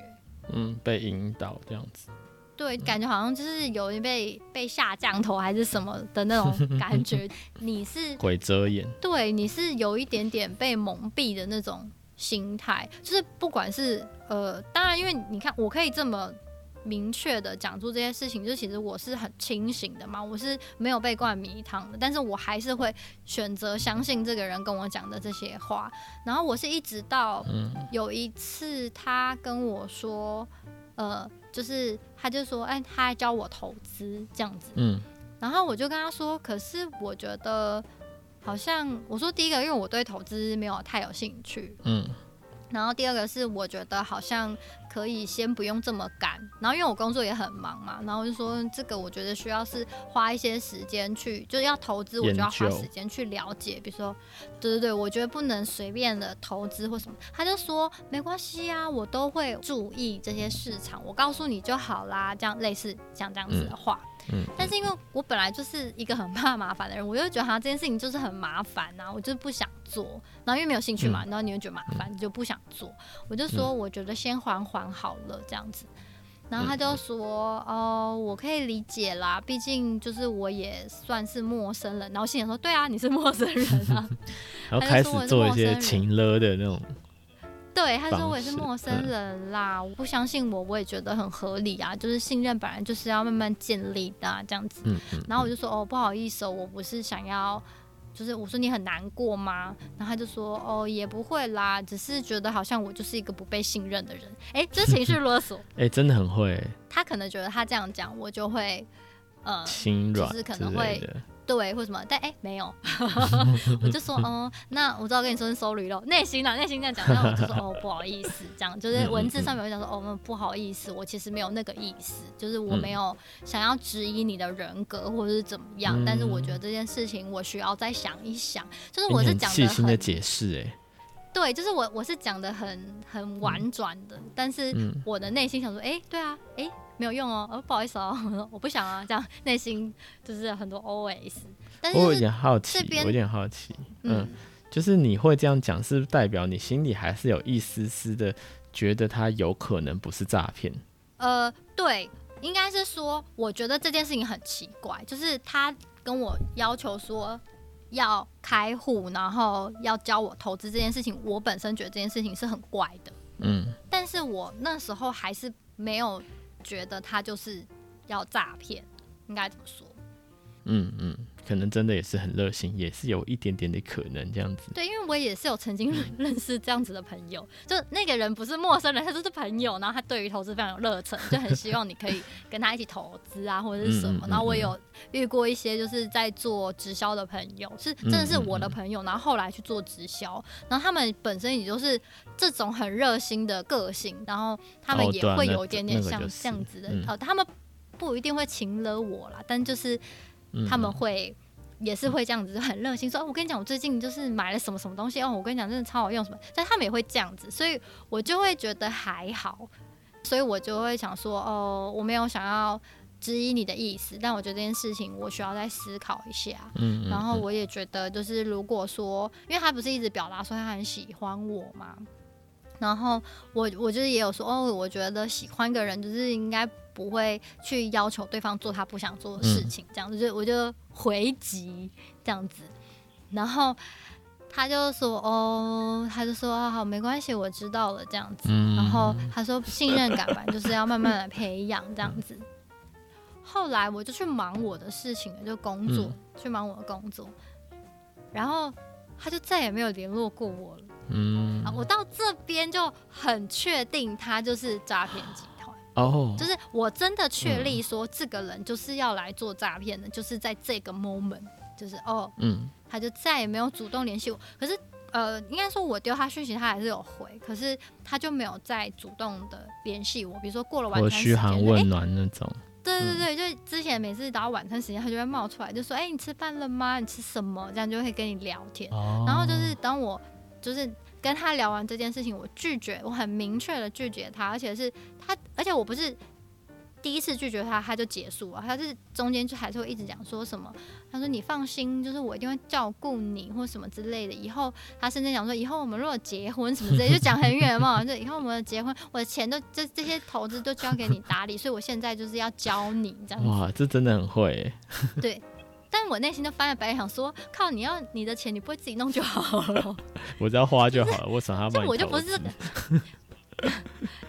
嗯，被引导这样子。对，感觉好像就是有一被被下降头还是什么的那种感觉。你是鬼遮眼。对，你是有一点点被蒙蔽的那种心态，就是不管是呃，当然，因为你看，我可以这么。明确的讲出这些事情，就其实我是很清醒的嘛，我是没有被灌迷汤的，但是我还是会选择相信这个人跟我讲的这些话。然后我是一直到有一次他跟我说，呃，就是他就说，哎，他还教我投资这样子，嗯，然后我就跟他说，可是我觉得好像我说第一个，因为我对投资没有太有兴趣，嗯，然后第二个是我觉得好像。可以先不用这么赶，然后因为我工作也很忙嘛，然后就说这个我觉得需要是花一些时间去，就是要投资，我就要花时间去了解，比如说，对对对，我觉得不能随便的投资或什么。他就说没关系啊，我都会注意这些市场，我告诉你就好啦，这样类似像这样子的话。嗯嗯，但是因为我本来就是一个很怕麻烦的人，我又觉得好像这件事情就是很麻烦啊，我就不想做。然后因为没有兴趣嘛，然后你又觉得麻烦，你就不想做。我就说我觉得先缓缓好了这样子。然后他就说哦，我可以理解啦，毕竟就是我也算是陌生人。然后心里说对啊，你是陌生人啊。然后开始做一些情勒的那种。对，他说我也是陌生人啦，嗯、我不相信我，我也觉得很合理啊。就是信任本来就是要慢慢建立的、啊、这样子。嗯嗯、然后我就说哦，不好意思哦，我不是想要，就是我说你很难过吗？然后他就说哦，也不会啦，只是觉得好像我就是一个不被信任的人。哎，这情绪勒索。哎，真的很会。他可能觉得他这样讲，我就会呃，心软，就是可能会。对，或什么？但哎，没有，我就说，嗯，那我知道跟你说是 sorry 咯，内心啊，内心这样讲，那我就说，哦，不好意思，这样就是文字上面会讲说，哦，不好意思，我其实没有那个意思，就是我没有想要质疑你的人格或者是怎么样，嗯、但是我觉得这件事情我需要再想一想，就是我是讲的细心的解释，哎，对，就是我我是讲的很很婉转的，嗯、但是我的内心想说，哎，对啊，哎。没有用哦，哦，不好意思哦，我 我不想啊，这样内心就是很多 OS。但是我有点好奇，我有点好奇，嗯，就是你会这样讲，是不是代表你心里还是有一丝丝的觉得他有可能不是诈骗？呃，对，应该是说，我觉得这件事情很奇怪，就是他跟我要求说要开户，然后要教我投资这件事情，我本身觉得这件事情是很怪的，嗯，但是我那时候还是没有。觉得他就是要诈骗，应该怎么说？嗯嗯，可能真的也是很热心，也是有一点点的可能这样子。对，因为我也是有曾经 认识这样子的朋友，就那个人不是陌生人，他就是朋友，然后他对于投资非常有热忱，就很希望你可以跟他一起投资啊，或者是什么。然后我有遇过一些就是在做直销的朋友，是真的是我的朋友，然后后来去做直销，然后他们本身也就是这种很热心的个性，然后他们也会有一点点像这样子的，呃，他们不一定会情了我啦，但就是。他们会也是会这样子，很热心说哦，我跟你讲，我最近就是买了什么什么东西哦，我跟你讲，真的超好用什么。但他们也会这样子，所以我就会觉得还好，所以我就会想说哦，我没有想要质疑你的意思，但我觉得这件事情我需要再思考一下。嗯，然后我也觉得就是如果说，因为他不是一直表达说他很喜欢我嘛，然后我我就是也有说哦，我觉得喜欢一个人就是应该。不会去要求对方做他不想做的事情，这样子就我就回击这样子，然后他就说哦，他就说好，没关系，我知道了这样子。嗯、然后他说信任感吧，就是要慢慢的培养这样子。后来我就去忙我的事情，就工作，嗯、去忙我的工作。然后他就再也没有联络过我了。嗯，我到这边就很确定他就是诈骗。哦，就是我真的确立说这个人就是要来做诈骗的，嗯、就是在这个 moment，就是哦，嗯，他就再也没有主动联系我。可是呃，应该说我丢他讯息，他还是有回，可是他就没有再主动的联系我。比如说过了晚餐时间，嘘寒问暖那种。对对对，就之前每次到晚餐时间，他就会冒出来，就说：“哎、欸，你吃饭了吗？你吃什么？”这样就会跟你聊天。哦、然后就是当我就是跟他聊完这件事情，我拒绝，我很明确的拒绝他，而且是他，而且我不是。第一次拒绝他，他就结束了。他是中间就还是会一直讲说什么，他说你放心，就是我一定会照顾你或什么之类的。以后他甚至讲说，以后我们如果结婚什么之类，就讲很远嘛。就以后我们结婚，我的钱都这这些投资都交给你打理，所以我现在就是要教你这样子。哇，这真的很会。对，但我内心就翻了白眼，想说靠，你要你的钱，你不会自己弄就好了。我只要花就好了，我想他。我就不是。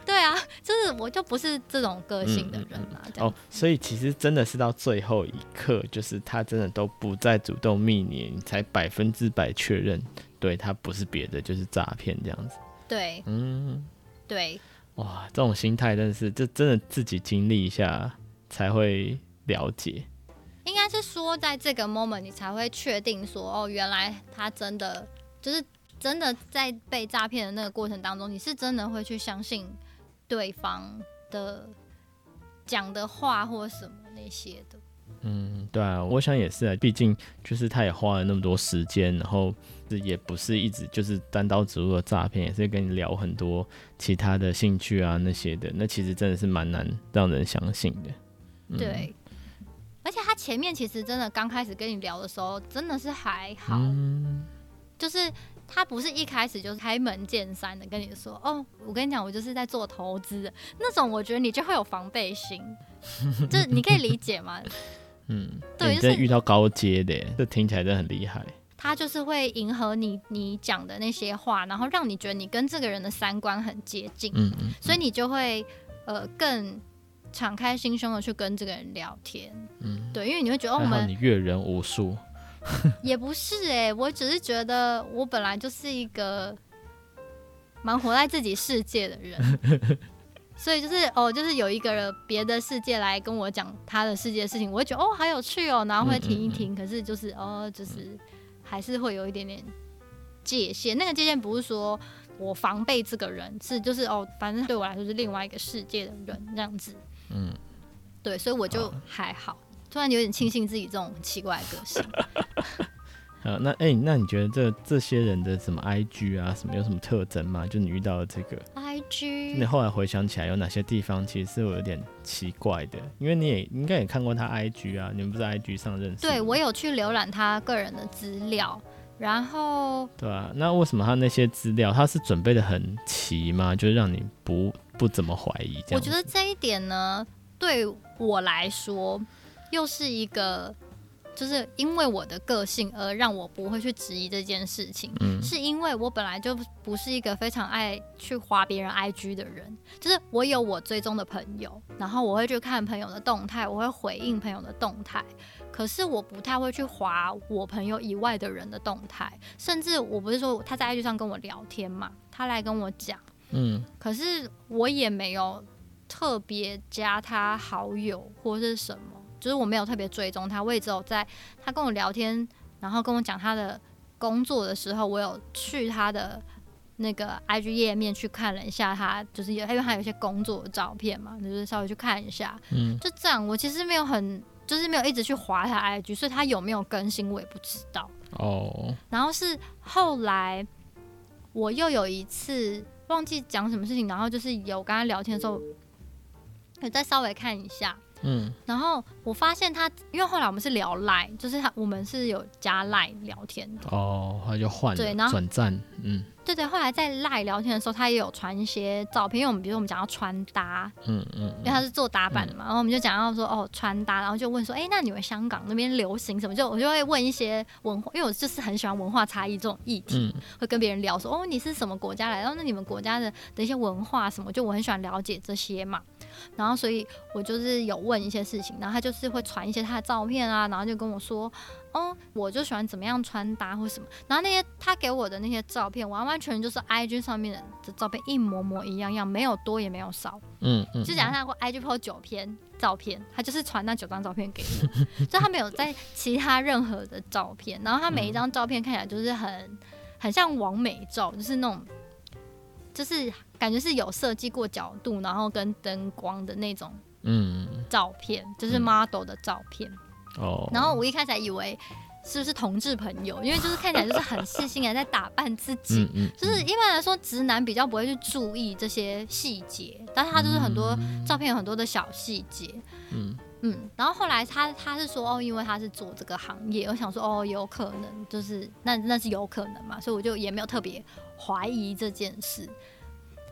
对啊，就是我就不是这种个性的人嘛。嗯嗯、哦，所以其实真的是到最后一刻，就是他真的都不再主动密你，你才百分之百确认，对他不是别的，就是诈骗这样子。对，嗯，对。哇，这种心态真的是，就真的自己经历一下才会了解。应该是说，在这个 moment 你才会确定说，哦，原来他真的就是。真的在被诈骗的那个过程当中，你是真的会去相信对方的讲的话或什么那些的？嗯，对啊，我想也是啊。毕竟就是他也花了那么多时间，然后也不是一直就是单刀直入的诈骗，也是跟你聊很多其他的兴趣啊那些的。那其实真的是蛮难让人相信的。嗯、对，而且他前面其实真的刚开始跟你聊的时候，真的是还好，嗯、就是。他不是一开始就开门见山的跟你说，哦，我跟你讲，我就是在做投资的那种，我觉得你就会有防备心，就是你可以理解吗？嗯，对，就是遇到高阶的，这听起来真的很厉害。他就是会迎合你你讲的那些话，然后让你觉得你跟这个人的三观很接近，嗯嗯，嗯，所以你就会呃更敞开心胸的去跟这个人聊天，嗯，对，因为你会觉得哦，我们你阅人无数。也不是哎、欸，我只是觉得我本来就是一个蛮活在自己世界的人，所以就是哦，就是有一个人别的世界来跟我讲他的世界的事情，我会觉得哦，好有趣哦，然后会停一停。嗯嗯嗯，可是就是哦，就是还是会有一点点界限。那个界限不是说我防备这个人，是就是哦，反正对我来说是另外一个世界的人这样子。嗯，对，所以我就还好。突然有点庆幸自己这种奇怪的个性。呃，那哎、欸，那你觉得这这些人的什么 IG 啊，什么有什么特征吗？就你遇到的这个 IG，你后来回想起来，有哪些地方其实是有点奇怪的？因为你也应该也看过他 IG 啊，你们不是在 IG 上认识？对，我有去浏览他个人的资料，然后对啊，那为什么他那些资料他是准备的很齐吗？就是让你不不怎么怀疑？我觉得这一点呢，对我来说。又是一个，就是因为我的个性而让我不会去质疑这件事情，嗯，是因为我本来就不是一个非常爱去划别人 IG 的人，就是我有我追踪的朋友，然后我会去看朋友的动态，我会回应朋友的动态，可是我不太会去划我朋友以外的人的动态，甚至我不是说他在 IG 上跟我聊天嘛，他来跟我讲，嗯，可是我也没有特别加他好友或是什么。就是我没有特别追踪他，我也只有在他跟我聊天，然后跟我讲他的工作的时候，我有去他的那个 IG 页面去看了一下他，就是有因为他有一些工作的照片嘛，就是稍微去看一下，嗯，就这样。我其实没有很，就是没有一直去滑他 IG，所以他有没有更新我也不知道。哦。然后是后来我又有一次忘记讲什么事情，然后就是有跟他聊天的时候，有再稍微看一下。嗯，然后我发现他，因为后来我们是聊赖，就是他我们是有加赖聊天的。哦，后来就换了，对，然后转战，嗯，对对对，后来在赖聊天的时候，他也有传一些照片，因为我们比如说我们讲到穿搭，嗯嗯，因为他是做打扮的嘛，嗯、然后我们就讲到说哦穿搭，然后就问说，哎，那你们香港那边流行什么？就我就会问一些文化，因为我就是很喜欢文化差异这种议题，嗯、会跟别人聊说，哦，你是什么国家来？然后那你们国家的的一些文化什么，就我很喜欢了解这些嘛。然后所以我就是有问一些事情，然后他就是会传一些他的照片啊，然后就跟我说。哦，我就喜欢怎么样穿搭或什么，然后那些他给我的那些照片，完完全全就是 IG 上面的照片一模模一样样，没有多也没有少。嗯嗯。就假设他过 IG po 九篇照片，他就是传那九张照片给我，就他没有在其他任何的照片，然后他每一张照片看起来就是很很像网美照，就是那种就是感觉是有设计过角度，然后跟灯光的那种嗯照片，就是 model 的照片。哦，然后我一开始还以为是不是同志朋友，因为就是看起来就是很细心的在打扮自己，嗯嗯、就是一般来说直男比较不会去注意这些细节，但是他就是很多照片有很多的小细节，嗯。嗯，然后后来他他是说哦，因为他是做这个行业，我想说哦，有可能就是那那是有可能嘛，所以我就也没有特别怀疑这件事，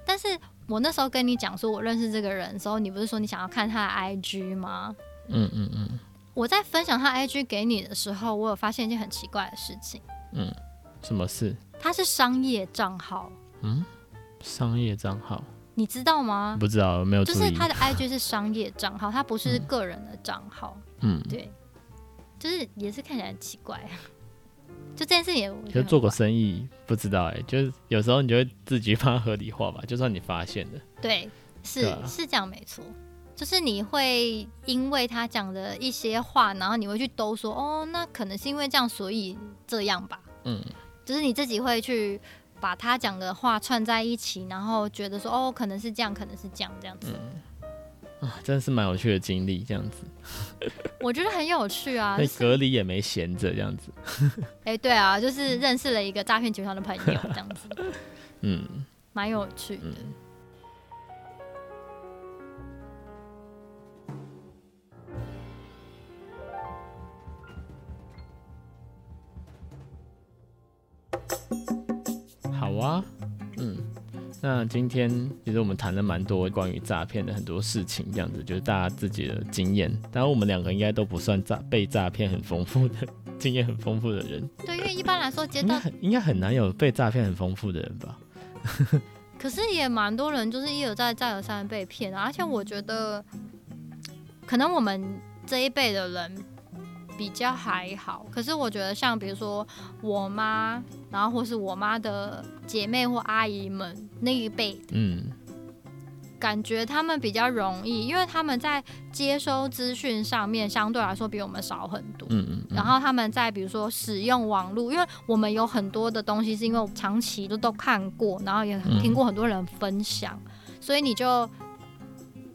但是我那时候跟你讲说我认识这个人的时候，你不是说你想要看他的 IG 吗？嗯嗯嗯。我在分享他 IG 给你的时候，我有发现一件很奇怪的事情。嗯，什么事？他是商业账号。嗯，商业账号，你知道吗？不知道，没有。就是他的 IG 是商业账号，他不是个人的账号。嗯，对，就是也是看起来很奇怪。就这件事情，就做过生意，不知道哎、欸，就是有时候你就会自己把它合理化吧，就算你发现的。对，是是这样，没错。就是你会因为他讲的一些话，然后你会去兜说，哦，那可能是因为这样，所以这样吧。嗯，就是你自己会去把他讲的话串在一起，然后觉得说，哦，可能是这样，可能是这样，这样子。嗯，啊，真的是蛮有趣的经历，这样子。我觉得很有趣啊。那隔离也没闲着，这样子。哎、欸，对啊，就是认识了一个诈骗集团的朋友，这样子。嗯，蛮有趣的。嗯好啊，嗯，那今天其实我们谈了蛮多关于诈骗的很多事情，这样子就是大家自己的经验。当然，我们两个应该都不算诈被诈骗很丰富的经验很丰富的人。对，因为一般来说，接到应该应该很难有被诈骗很丰富的人吧？可是也蛮多人就是一而再再而三被骗啊，而且我觉得，可能我们这一辈的人。比较还好，可是我觉得像比如说我妈，然后或是我妈的姐妹或阿姨们那一辈，嗯，感觉他们比较容易，因为他们在接收资讯上面相对来说比我们少很多，嗯嗯，然后他们在比如说使用网络，因为我们有很多的东西是因为我长期都都看过，然后也听过很多人分享，嗯、所以你就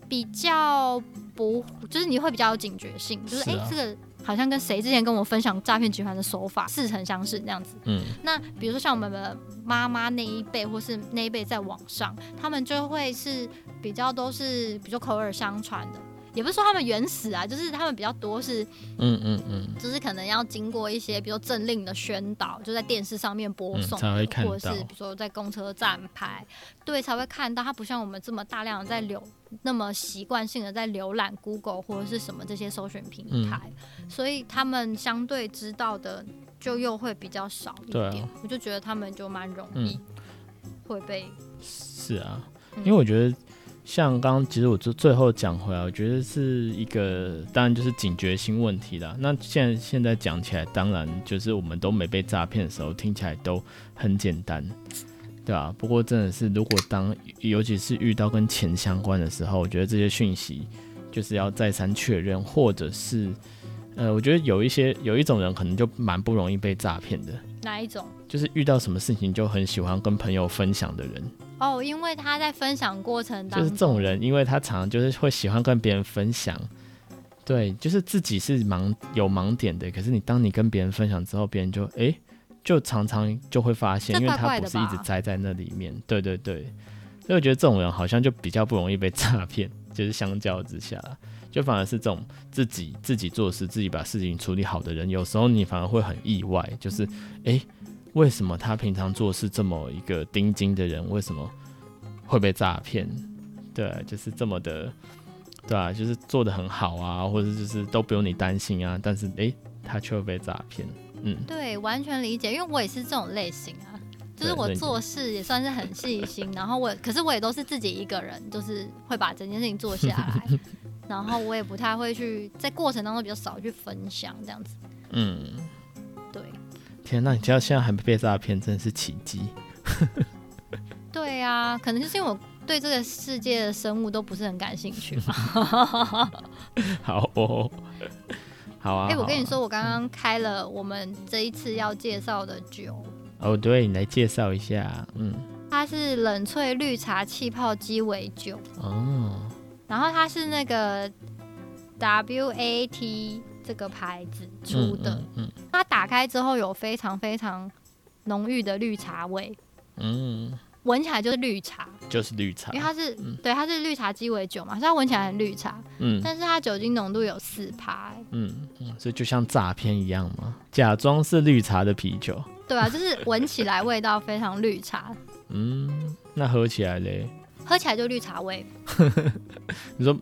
比较不，就是你会比较有警觉性，就是哎、啊。欸、这个。好像跟谁之前跟我分享诈骗集团的手法似曾相识那样子。嗯，那比如说像我们的妈妈那一辈，或是那一辈在网上，他们就会是比较都是比较口耳相传的。也不是说他们原始啊，就是他们比较多是，嗯嗯嗯，就是可能要经过一些，比如说政令的宣导，就在电视上面播送，嗯、或者是比如说在公车站牌，对，才会看到。他不像我们这么大量的在浏，那么习惯性的在浏览 Google 或者是什么这些搜寻平台，嗯、所以他们相对知道的就又会比较少一点。啊、我就觉得他们就蛮容易会被。是啊，因为我觉得。像刚刚，其实我最最后讲回来，我觉得是一个，当然就是警觉性问题啦。那现在现在讲起来，当然就是我们都没被诈骗的时候，听起来都很简单，对吧？不过真的是，如果当尤其是遇到跟钱相关的时候，我觉得这些讯息就是要再三确认，或者是，呃，我觉得有一些有一种人可能就蛮不容易被诈骗的。哪一种？就是遇到什么事情就很喜欢跟朋友分享的人。哦，因为他在分享过程当中，就是这种人，因为他常常就是会喜欢跟别人分享，对，就是自己是盲有盲点的，可是你当你跟别人分享之后，别人就哎、欸，就常常就会发现，因为他不是一直栽在那里面，对对对，所以我觉得这种人好像就比较不容易被 诈骗，就是相较之下，就反而是这种自己自己做事、自己把事情处理好的人，有时候你反而会很意外，就是哎。欸为什么他平常做事这么一个钉钉的人，为什么会被诈骗？对，就是这么的，对啊，就是做的很好啊，或者就是都不用你担心啊，但是诶，他却会被诈骗。嗯，对，完全理解，因为我也是这种类型啊，就是我做事也算是很细心，然后我，可是我也都是自己一个人，就是会把整件事情做下来，然后我也不太会去在过程当中比较少去分享这样子。嗯，对。天哪，你知道现在还没被诈骗，真的是奇迹。对啊，可能就是因为我。对这个世界的生物都不是很感兴趣嘛。好哦，好啊。哎、欸，我跟你说，我刚刚开了我们这一次要介绍的酒。哦，对，你来介绍一下。嗯，它是冷萃绿茶气泡鸡尾酒。哦。然后它是那个 W A T 这个牌子出的。嗯。它打开之后有非常非常浓郁的绿茶味。嗯。闻起来就是绿茶，就是绿茶，因为它是、嗯、对，它是绿茶鸡尾酒嘛，所以它闻起来很绿茶。嗯，但是它酒精浓度有四趴、嗯，所以就像诈骗一样嘛，假装是绿茶的啤酒。对啊，就是闻起来味道非常绿茶。嗯，那喝起来嘞？喝起来就绿茶味。你说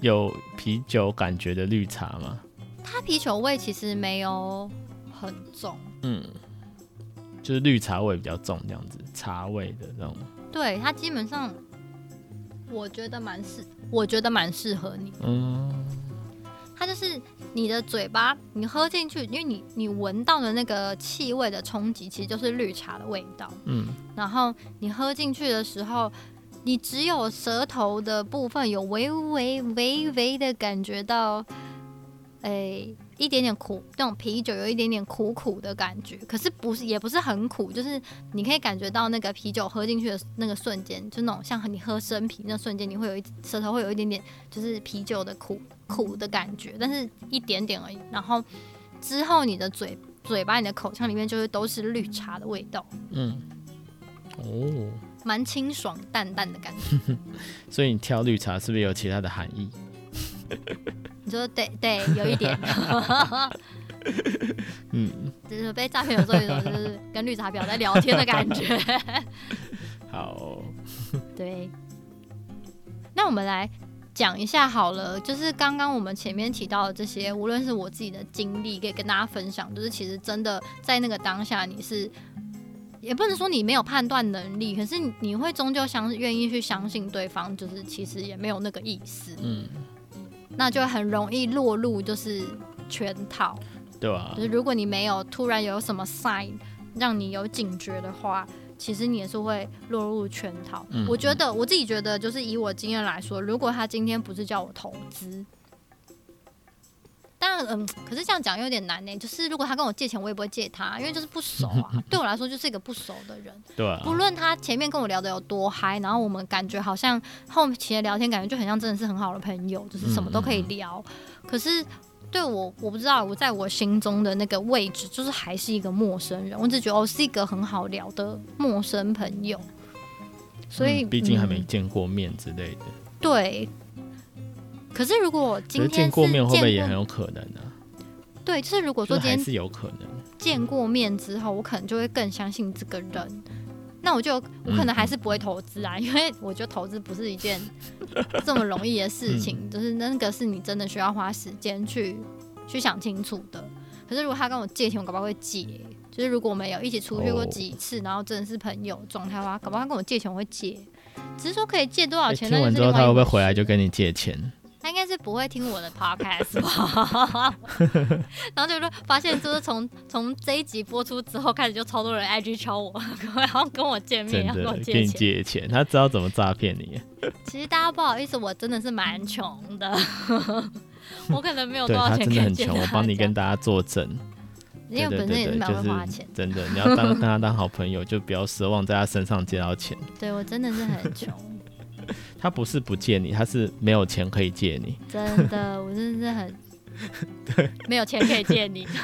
有啤酒感觉的绿茶吗？它啤酒味其实没有很重。嗯。就是绿茶味比较重，这样子茶味的这种。对，它基本上我觉得蛮适，我觉得蛮适合你。嗯，它就是你的嘴巴，你喝进去，因为你你闻到的那个气味的冲击，其实就是绿茶的味道。嗯，然后你喝进去的时候，你只有舌头的部分有微微微微的感觉到，哎、欸。一点点苦，那种啤酒有一点点苦苦的感觉，可是不是，也不是很苦，就是你可以感觉到那个啤酒喝进去的那个瞬间，就那种像你喝生啤那瞬间，你会有一舌头会有一点点，就是啤酒的苦苦的感觉，但是一点点而已。然后之后你的嘴嘴巴、你的口腔里面就会都是绿茶的味道。嗯，哦，蛮清爽淡淡的感觉。所以你挑绿茶是不是有其他的含义？你说对对，有一点，嗯，就是被诈骗有时候，有一种就是跟绿茶婊在聊天的感觉。好，对。那我们来讲一下好了，就是刚刚我们前面提到的这些，无论是我自己的经历，可以跟大家分享，就是其实真的在那个当下，你是也不能说你没有判断能力，可是你会终究相愿意去相信对方，就是其实也没有那个意思，嗯。那就很容易落入就是圈套，对啊，就是如果你没有突然有什么 sign 让你有警觉的话，其实你也是会落入圈套。嗯，我觉得我自己觉得，就是以我经验来说，如果他今天不是叫我投资。但嗯，可是这样讲有点难呢。就是如果他跟我借钱，我也不会借他，因为就是不熟啊。对我来说，就是一个不熟的人。对啊。不论他前面跟我聊的有多嗨，然后我们感觉好像后期的聊天感觉就很像真的是很好的朋友，就是什么都可以聊。嗯嗯。可是对我，我不知道我在我心中的那个位置，就是还是一个陌生人。我只觉得我是一个很好聊的陌生朋友。所以，毕竟还没见过面之类的。嗯，对。可是如果我今天见过面，会不会也很有可能呢？对，就是如果说今天是有可能见过面之后，我可能就会更相信这个人。那我就我可能还是不会投资啊，因为我觉得投资不是一件 这么容易的事情，就是那个是你真的需要花时间去去想清楚的。可是如果他跟我借钱，我搞不好会借。就是如果我们有一起出去过几次，然后真的是朋友状态的话，搞不好他跟我借钱我会借。只是说可以借多少钱？听完之后他会不会回来就跟你借钱？他应该是不会听我的 podcast 吧，然后就说发现就是从从这一集播出之后开始就超多人 IG 敲我，然后跟我见面，要跟我借钱，借钱，他知道怎么诈骗你。其实大家不好意思，我真的是蛮穷的，我可能没有多少钱可以借。他真的很穷，我帮你跟大家作证。因为本身也是蛮会花钱，真的，你要当跟他当好朋友，就不要奢望在他身上借到钱。对，我真的是很穷。他不是不借你，他是没有钱可以借你。真的，我真的是很 对，没有钱可以借你。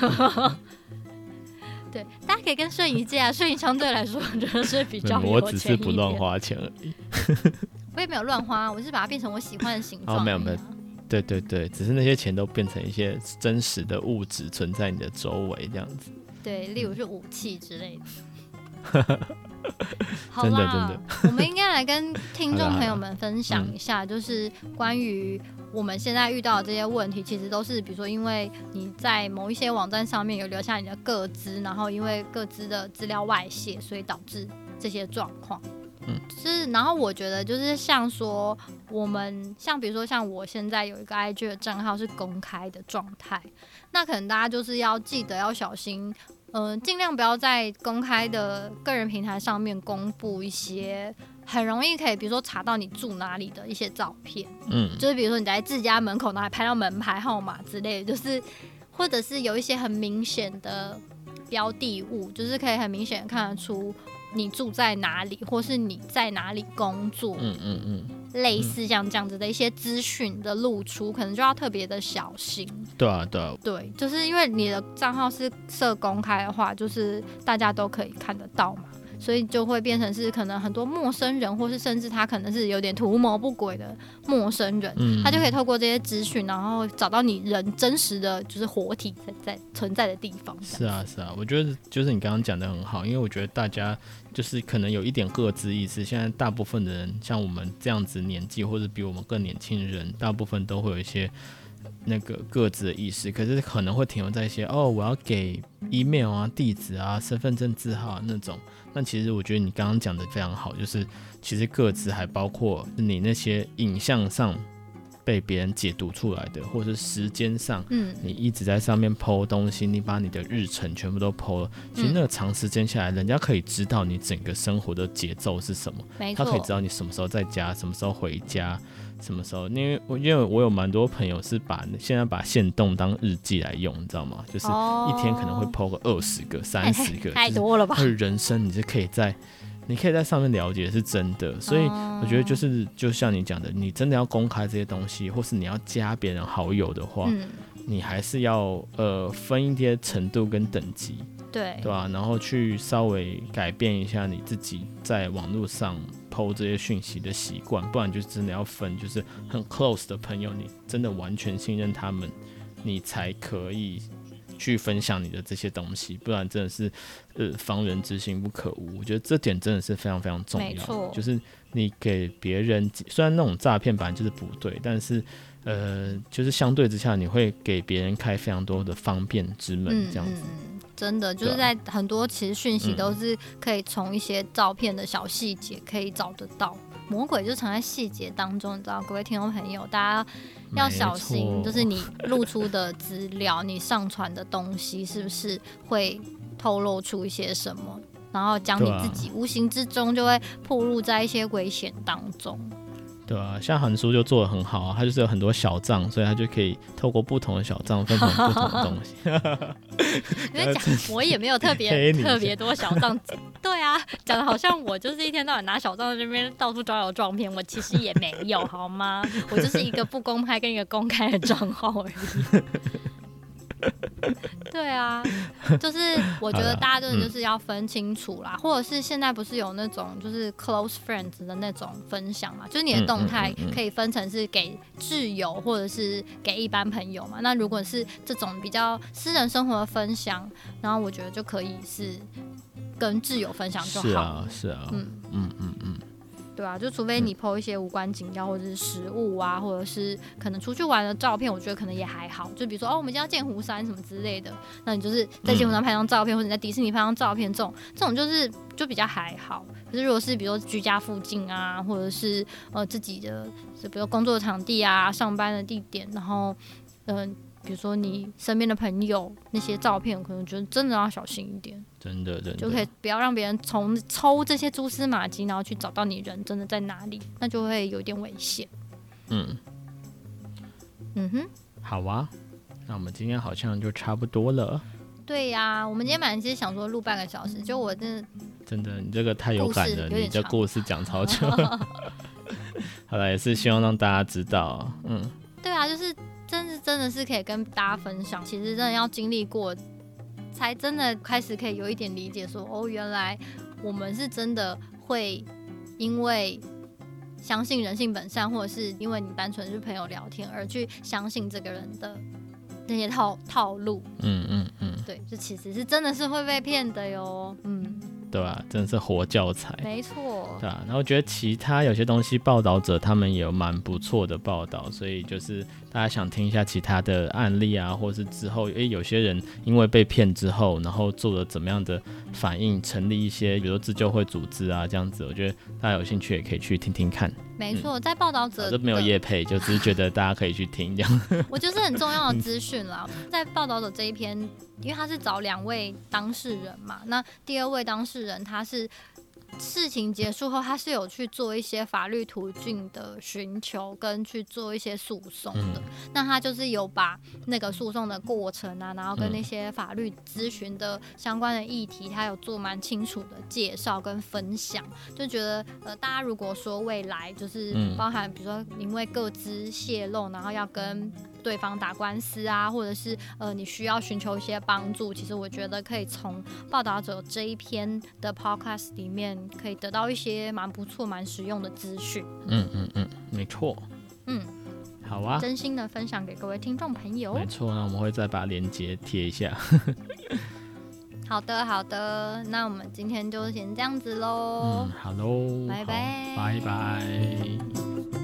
对，大家可以跟瞬移借啊，瞬移相对来说我觉得是比较。我只是不乱花钱而已。我也没有乱花，我是把它变成我喜欢的形状。哦，没有没有，对对对，只是那些钱都变成一些真实的物质存在你的周围这样子。对，例如是武器之类的。好啦，我们应该来跟听众朋友们分享一下，就是关于我们现在遇到的这些问题，其实都是比如说，因为你在某一些网站上面有留下你的个资，然后因为个资的资料外泄，所以导致这些状况。嗯，是，然后我觉得就是像说，我们像比如说像我现在有一个 IG 的账号是公开的状态，那可能大家就是要记得要小心。嗯，尽量不要在公开的个人平台上面公布一些很容易可以，比如说查到你住哪里的一些照片。嗯，就是比如说你在自家门口，然后还拍到门牌号码之类的，就是或者是有一些很明显的标的物，就是可以很明显看得出。你住在哪里，或是你在哪里工作？嗯嗯嗯，类似像这样子的一些资讯的露出，可能就要特别的小心。对啊，对啊，对，就是因为你的账号是设公开的话，就是大家都可以看得到嘛。所以就会变成是可能很多陌生人，或是甚至他可能是有点图谋不轨的陌生人，嗯、他就可以透过这些资讯，然后找到你人真实的就是活体在在存在的地方。是啊，是啊，我觉得就是你刚刚讲的很好，因为我觉得大家就是可能有一点各自意识。现在大部分的人像我们这样子年纪，或者比我们更年轻的人，大部分都会有一些。那个各自的意思，可是可能会停留在一些哦，我要给 email 啊、地址啊、身份证字号啊那种。那其实我觉得你刚刚讲的非常好，就是其实个资还包括你那些影像上被别人解读出来的，或者是时间上，嗯，你一直在上面 po 东西，你把你的日程全部都 po 了，其实那个长时间下来，人家可以知道你整个生活的节奏是什么，他可以知道你什么时候在家，什么时候回家。什么时候？因为我因为我有蛮多朋友是把现在把限动当日记来用，你知道吗？就是一天可能会 po 个二十个、三十个，太多了吧？就是人生你是可以在，你可以在上面了解是真的。所以我觉得就是就像你讲的，你真的要公开这些东西，或是你要加别人好友的话，你还是要呃分一些程度跟等级，对对吧？然后去稍微改变一下你自己在网络上。PO 这些讯息的习惯，不然就真的要分，就是很 close 的朋友，你真的完全信任他们，你才可以去分享你的这些东西，不然真的是呃防人之心不可无。我觉得这点真的是非常非常重要，就是你给别人，虽然那种诈骗本来就是不对，但是呃，就是相对之下，你会给别人开非常多的方便之门，这样子。真的就是在很多其实讯息都是可以从一些照片的小细节可以找得到，魔鬼就藏在细节当中，你知道？各位听众朋友，大家要小心，就是你露出的资料，你上传的东西是不是会透露出一些什么，然后将你自己无形之中就会暴露在一些危险当中。对啊，像韩叔就做的很好啊，他就是有很多小账，所以他就可以透过不同的小账分成不同的东西。你在讲，我也没有特别 特别多小账。对啊，讲的好像我就是一天到晚拿小账在这边到处招摇撞骗，我其实也没有，好吗？我就是一个不公开跟一个公开的账号而已。对啊，就是我觉得大家真的就是要分清楚啦，或者是现在不是有那种就是 close friends 的那种分享嘛，就是你的动态可以分成是给挚友或者是给一般朋友嘛。那如果是这种比较私人生活的分享，然后我觉得就可以是跟挚友分享就好。是啊，是啊，嗯嗯嗯嗯。对啊，就除非你 po 一些无关紧要或者是食物啊，或者是可能出去玩的照片，我觉得可能也还好。就比如说哦，我们今天要见湖山什么之类的，那你就是在见湖山拍张照片，或者你在迪士尼拍张照片，这种这种就是就比较还好。可是如果是比如说居家附近啊，或者是呃自己的，就比如说工作场地啊、上班的地点，然后嗯。呃比如说你身边的朋友那些照片，可能觉得真的要小心一点，真的，真的，就可以不要让别人从抽这些蛛丝马迹，然后去找到你人真的在哪里，那就会有点危险。嗯，嗯哼，好啊，那我们今天好像就差不多了。对呀、啊，我们今天晚上其实想说录半个小时，就我真的真的，你这个太有感了，你这故事讲超久。好了，也是希望让大家知道，嗯，对啊，就是。真是真的是可以跟大家分享，其实真的要经历过，才真的开始可以有一点理解说，说哦，原来我们是真的会因为相信人性本善，或者是因为你单纯是朋友聊天而去相信这个人的那些套套路。嗯嗯嗯，对，这其实是真的是会被骗的哟。嗯。对吧、啊？真的是活教材，没错，对啊。然后我觉得其他有些东西，报道者他们也有蛮不错的报道，所以就是大家想听一下其他的案例啊，或是之后，诶、欸，有些人因为被骗之后，然后做了怎么样的反应，成立一些比如说自救会组织啊，这样子，我觉得大家有兴趣也可以去听听看。没错，在报道者都没有业配，就只是觉得大家可以去听这样。我就是很重要的资讯啦，在报道者这一篇，因为他是找两位当事人嘛，那第二位当事人他是。事情结束后，他是有去做一些法律途径的寻求，跟去做一些诉讼的。嗯、那他就是有把那个诉讼的过程啊，然后跟那些法律咨询的相关的议题，他有做蛮清楚的介绍跟分享。就觉得呃，大家如果说未来就是包含，比如说因为各自泄露，然后要跟对方打官司啊，或者是呃，你需要寻求一些帮助，其实我觉得可以从报道者这一篇的 podcast 里面可以得到一些蛮不错、蛮实用的资讯。嗯嗯嗯，没错。嗯，好啊，真心的分享给各位听众朋友。没错，那我们会再把链接贴一下。好的，好的，那我们今天就先这样子喽。嗯，好喽，拜拜，拜拜。